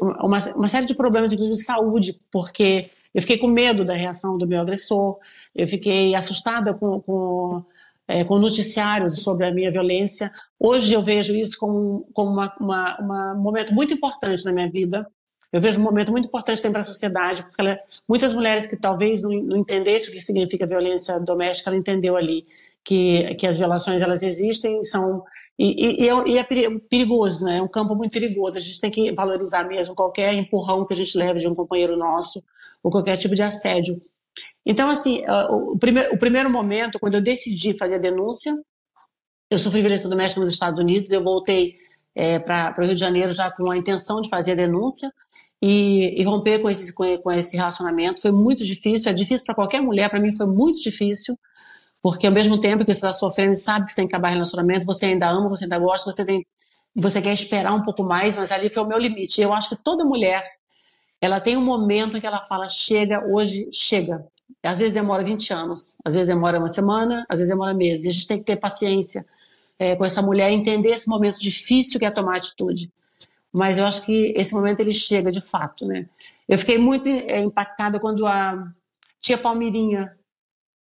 uma, uma série de problemas, inclusive de saúde, porque eu fiquei com medo da reação do meu agressor, eu fiquei assustada com, com, é, com o noticiário sobre a minha violência. Hoje eu vejo isso como, como uma, uma, uma, um momento muito importante na minha vida, eu vejo um momento muito importante também para a sociedade, porque ela, muitas mulheres que talvez não, não entendessem o que significa violência doméstica, ela entendeu ali que, que as violações elas existem são e, e, e, é, é perigoso, né? É um campo muito perigoso. A gente tem que valorizar mesmo qualquer empurrão que a gente leve de um companheiro nosso ou qualquer tipo de assédio. Então, assim, o primeiro, o primeiro momento, quando eu decidi fazer a denúncia, eu sofri violência doméstica nos Estados Unidos, eu voltei é, para o Rio de Janeiro já com a intenção de fazer a denúncia e, e romper com esse, com, esse relacionamento. Foi muito difícil, é difícil para qualquer mulher, para mim foi muito difícil, porque ao mesmo tempo que você está sofrendo e sabe que você tem que acabar relacionamento, você ainda ama, você ainda gosta, você tem você quer esperar um pouco mais, mas ali foi o meu limite. Eu acho que toda mulher ela tem um momento em que ela fala: chega, hoje chega. Às vezes demora 20 anos, às vezes demora uma semana, às vezes demora meses. E a gente tem que ter paciência é, com essa mulher, entender esse momento difícil que é tomar atitude. Mas eu acho que esse momento ele chega de fato, né? Eu fiquei muito é, impactada quando a tia Palmirinha,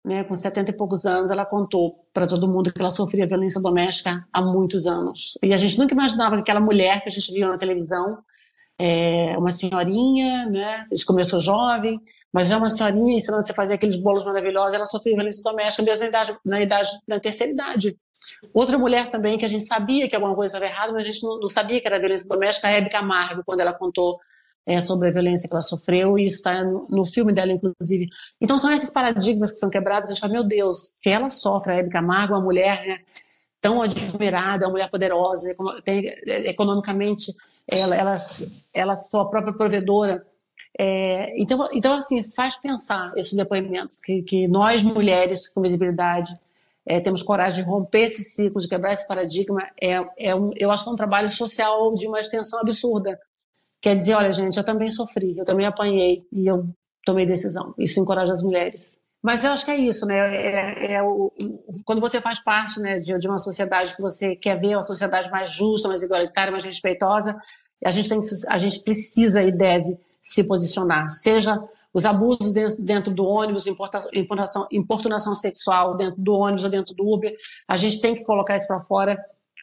né, com 70 e poucos anos, ela contou para todo mundo que ela sofria violência doméstica há muitos anos. E a gente nunca imaginava que aquela mulher que a gente viu na televisão, é, uma senhorinha, né, começou jovem, mas já uma senhorinha ensinando você a fazer aqueles bolos maravilhosos, ela sofria violência doméstica mesmo na idade, na idade, na terceira idade. Outra mulher também que a gente sabia que alguma coisa estava errada, mas a gente não, não, sabia que era violência doméstica, a Hebe Camargo, quando ela contou é, sobre a violência que ela sofreu, e isso está no, no, filme dela, inclusive. Então, são esses paradigmas que são quebrados, a gente fala, meu Deus, se ela sofre, a Hebe Camargo, uma mulher né, tão admirada, uma mulher poderosa, tem, é, economicamente, ela, ela, ela sua própria provedora, é, então, então, assim, faz pensar esses depoimentos, que, que nós, mulheres com visibilidade, é, temos coragem de romper esse ciclo, de quebrar esse paradigma, é, é um, eu acho que é um trabalho social de uma extensão absurda. Quer dizer, olha, gente, eu também sofri, eu também apanhei e eu tomei decisão. Isso encoraja as mulheres. Mas eu acho que é isso, né? É, é o, quando você faz parte né, de, de, uma sociedade que você quer ver uma sociedade mais justa, mais igualitária, mais respeitosa, a gente, tem a gente precisa e deve se posicionar, seja os abusos dentro, dentro do ônibus, importação, importunação sexual dentro do ônibus ou dentro do Uber, a gente tem que colocar isso para fora,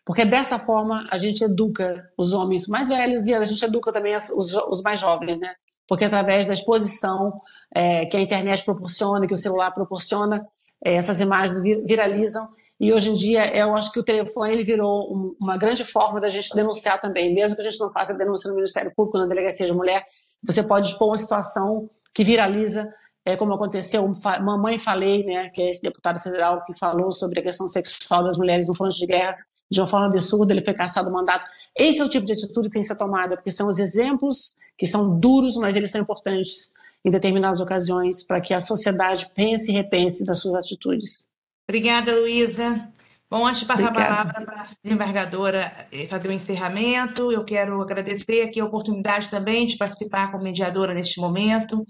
porque dessa forma a gente educa os homens mais velhos e a gente educa também os, os mais jovens, né? Porque através da exposição é, que a internet proporciona, que o celular proporciona, é, essas imagens viralizam e hoje em dia eu acho que o telefone ele virou uma grande forma da gente denunciar também, mesmo que a gente não faça denúncia no Ministério Público, na Delegacia de Mulher, você pode expor uma situação que viraliza, é, como aconteceu, Mamãe Falei, né, que é esse deputado federal que falou sobre a questão sexual das mulheres no fronte de guerra, de uma forma absurda, ele foi caçado do mandato. Esse é o tipo de atitude que tem que ser tomada, porque são os exemplos que são duros, mas eles são importantes em determinadas ocasiões para que a sociedade pense e repense das suas atitudes. Obrigada, Luísa. Bom, antes de passar Obrigada. a palavra para a desembargadora eh, fazer o encerramento, eu quero agradecer aqui a oportunidade também de participar como mediadora neste momento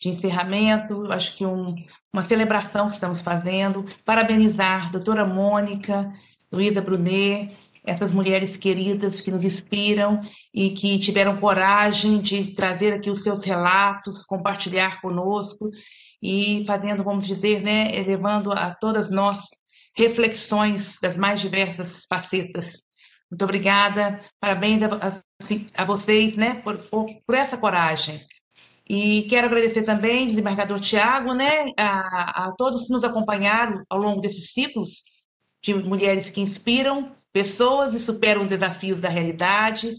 de encerramento, acho que um, uma celebração que estamos fazendo, parabenizar a doutora Mônica, Luísa Brunet, essas mulheres queridas que nos inspiram e que tiveram coragem de trazer aqui os seus relatos, compartilhar conosco e fazendo, vamos dizer, né, elevando a todas nós reflexões das mais diversas facetas. Muito obrigada, parabéns a, a vocês né, por, por, por, essa coragem. E quero agradecer também, desembargador Tiago, né, a, a todos que nos acompanharam ao longo desses ciclos de mulheres que inspiram pessoas e superam desafios da realidade.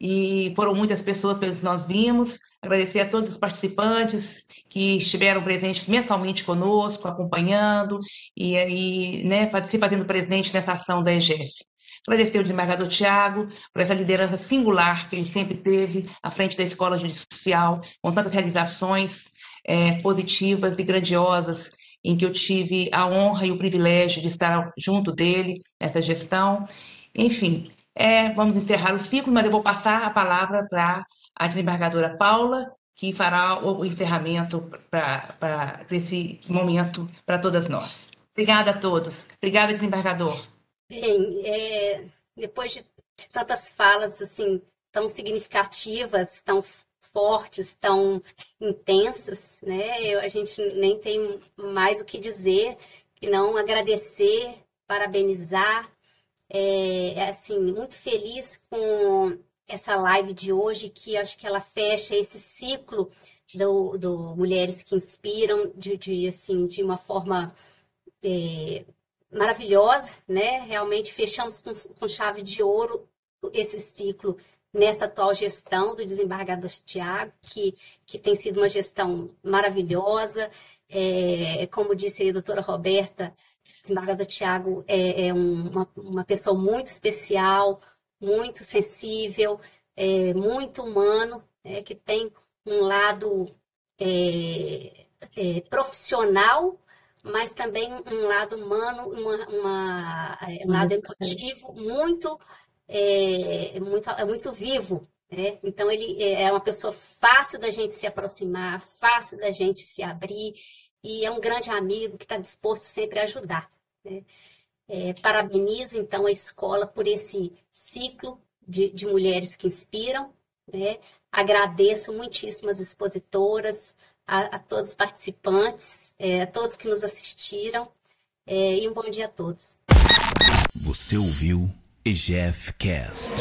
E foram muitas pessoas que nós vimos. Agradecer a todos os participantes que estiveram presentes mensalmente conosco, acompanhando e aí, né, se fazendo presente nessa ação da EGF. Agradecer ao desembargador Tiago por essa liderança singular que ele sempre teve à frente da Escola Judicial, com tantas realizações é, positivas e grandiosas, em que eu tive a honra e o privilégio de estar junto dele nessa gestão. Enfim, é, vamos encerrar o ciclo, mas eu vou passar a palavra para a desembargadora Paula, que fará o encerramento para desse momento para todas nós. Obrigada a todos. Obrigada, desembargador. Bem, é, depois de, de, tantas falas assim tão significativas, tão fortes, tão intensas, né? Eu, a gente nem tem mais o que dizer que não agradecer, parabenizar. É, é assim, muito feliz com essa live de hoje, que acho que ela fecha esse ciclo do, do Mulheres que Inspiram de, de, assim, de uma forma é, maravilhosa, né? Realmente fechamos com, com chave de ouro esse ciclo nessa atual gestão do desembargador Tiago, que, que tem sido uma gestão maravilhosa. É, como disse a doutora Roberta, desembargador Tiago é, é uma, uma pessoa muito especial, muito sensível, é, muito humano, é, que tem um lado é, é, profissional, mas também um lado humano, uma, uma é, um lado emotivo muito, muito, é muito vivo Né? Então, ele é uma pessoa fácil da gente se aproximar, fácil da gente se abrir, e é um grande amigo que está disposto sempre a ajudar. Né? É, parabenizo, então, a escola por esse ciclo de, de mulheres que inspiram. Né? Agradeço muitíssimas expositoras, a, a todos os participantes, é, a todos que nos assistiram, é, e um bom dia a todos. Você ouviu EGF Cast.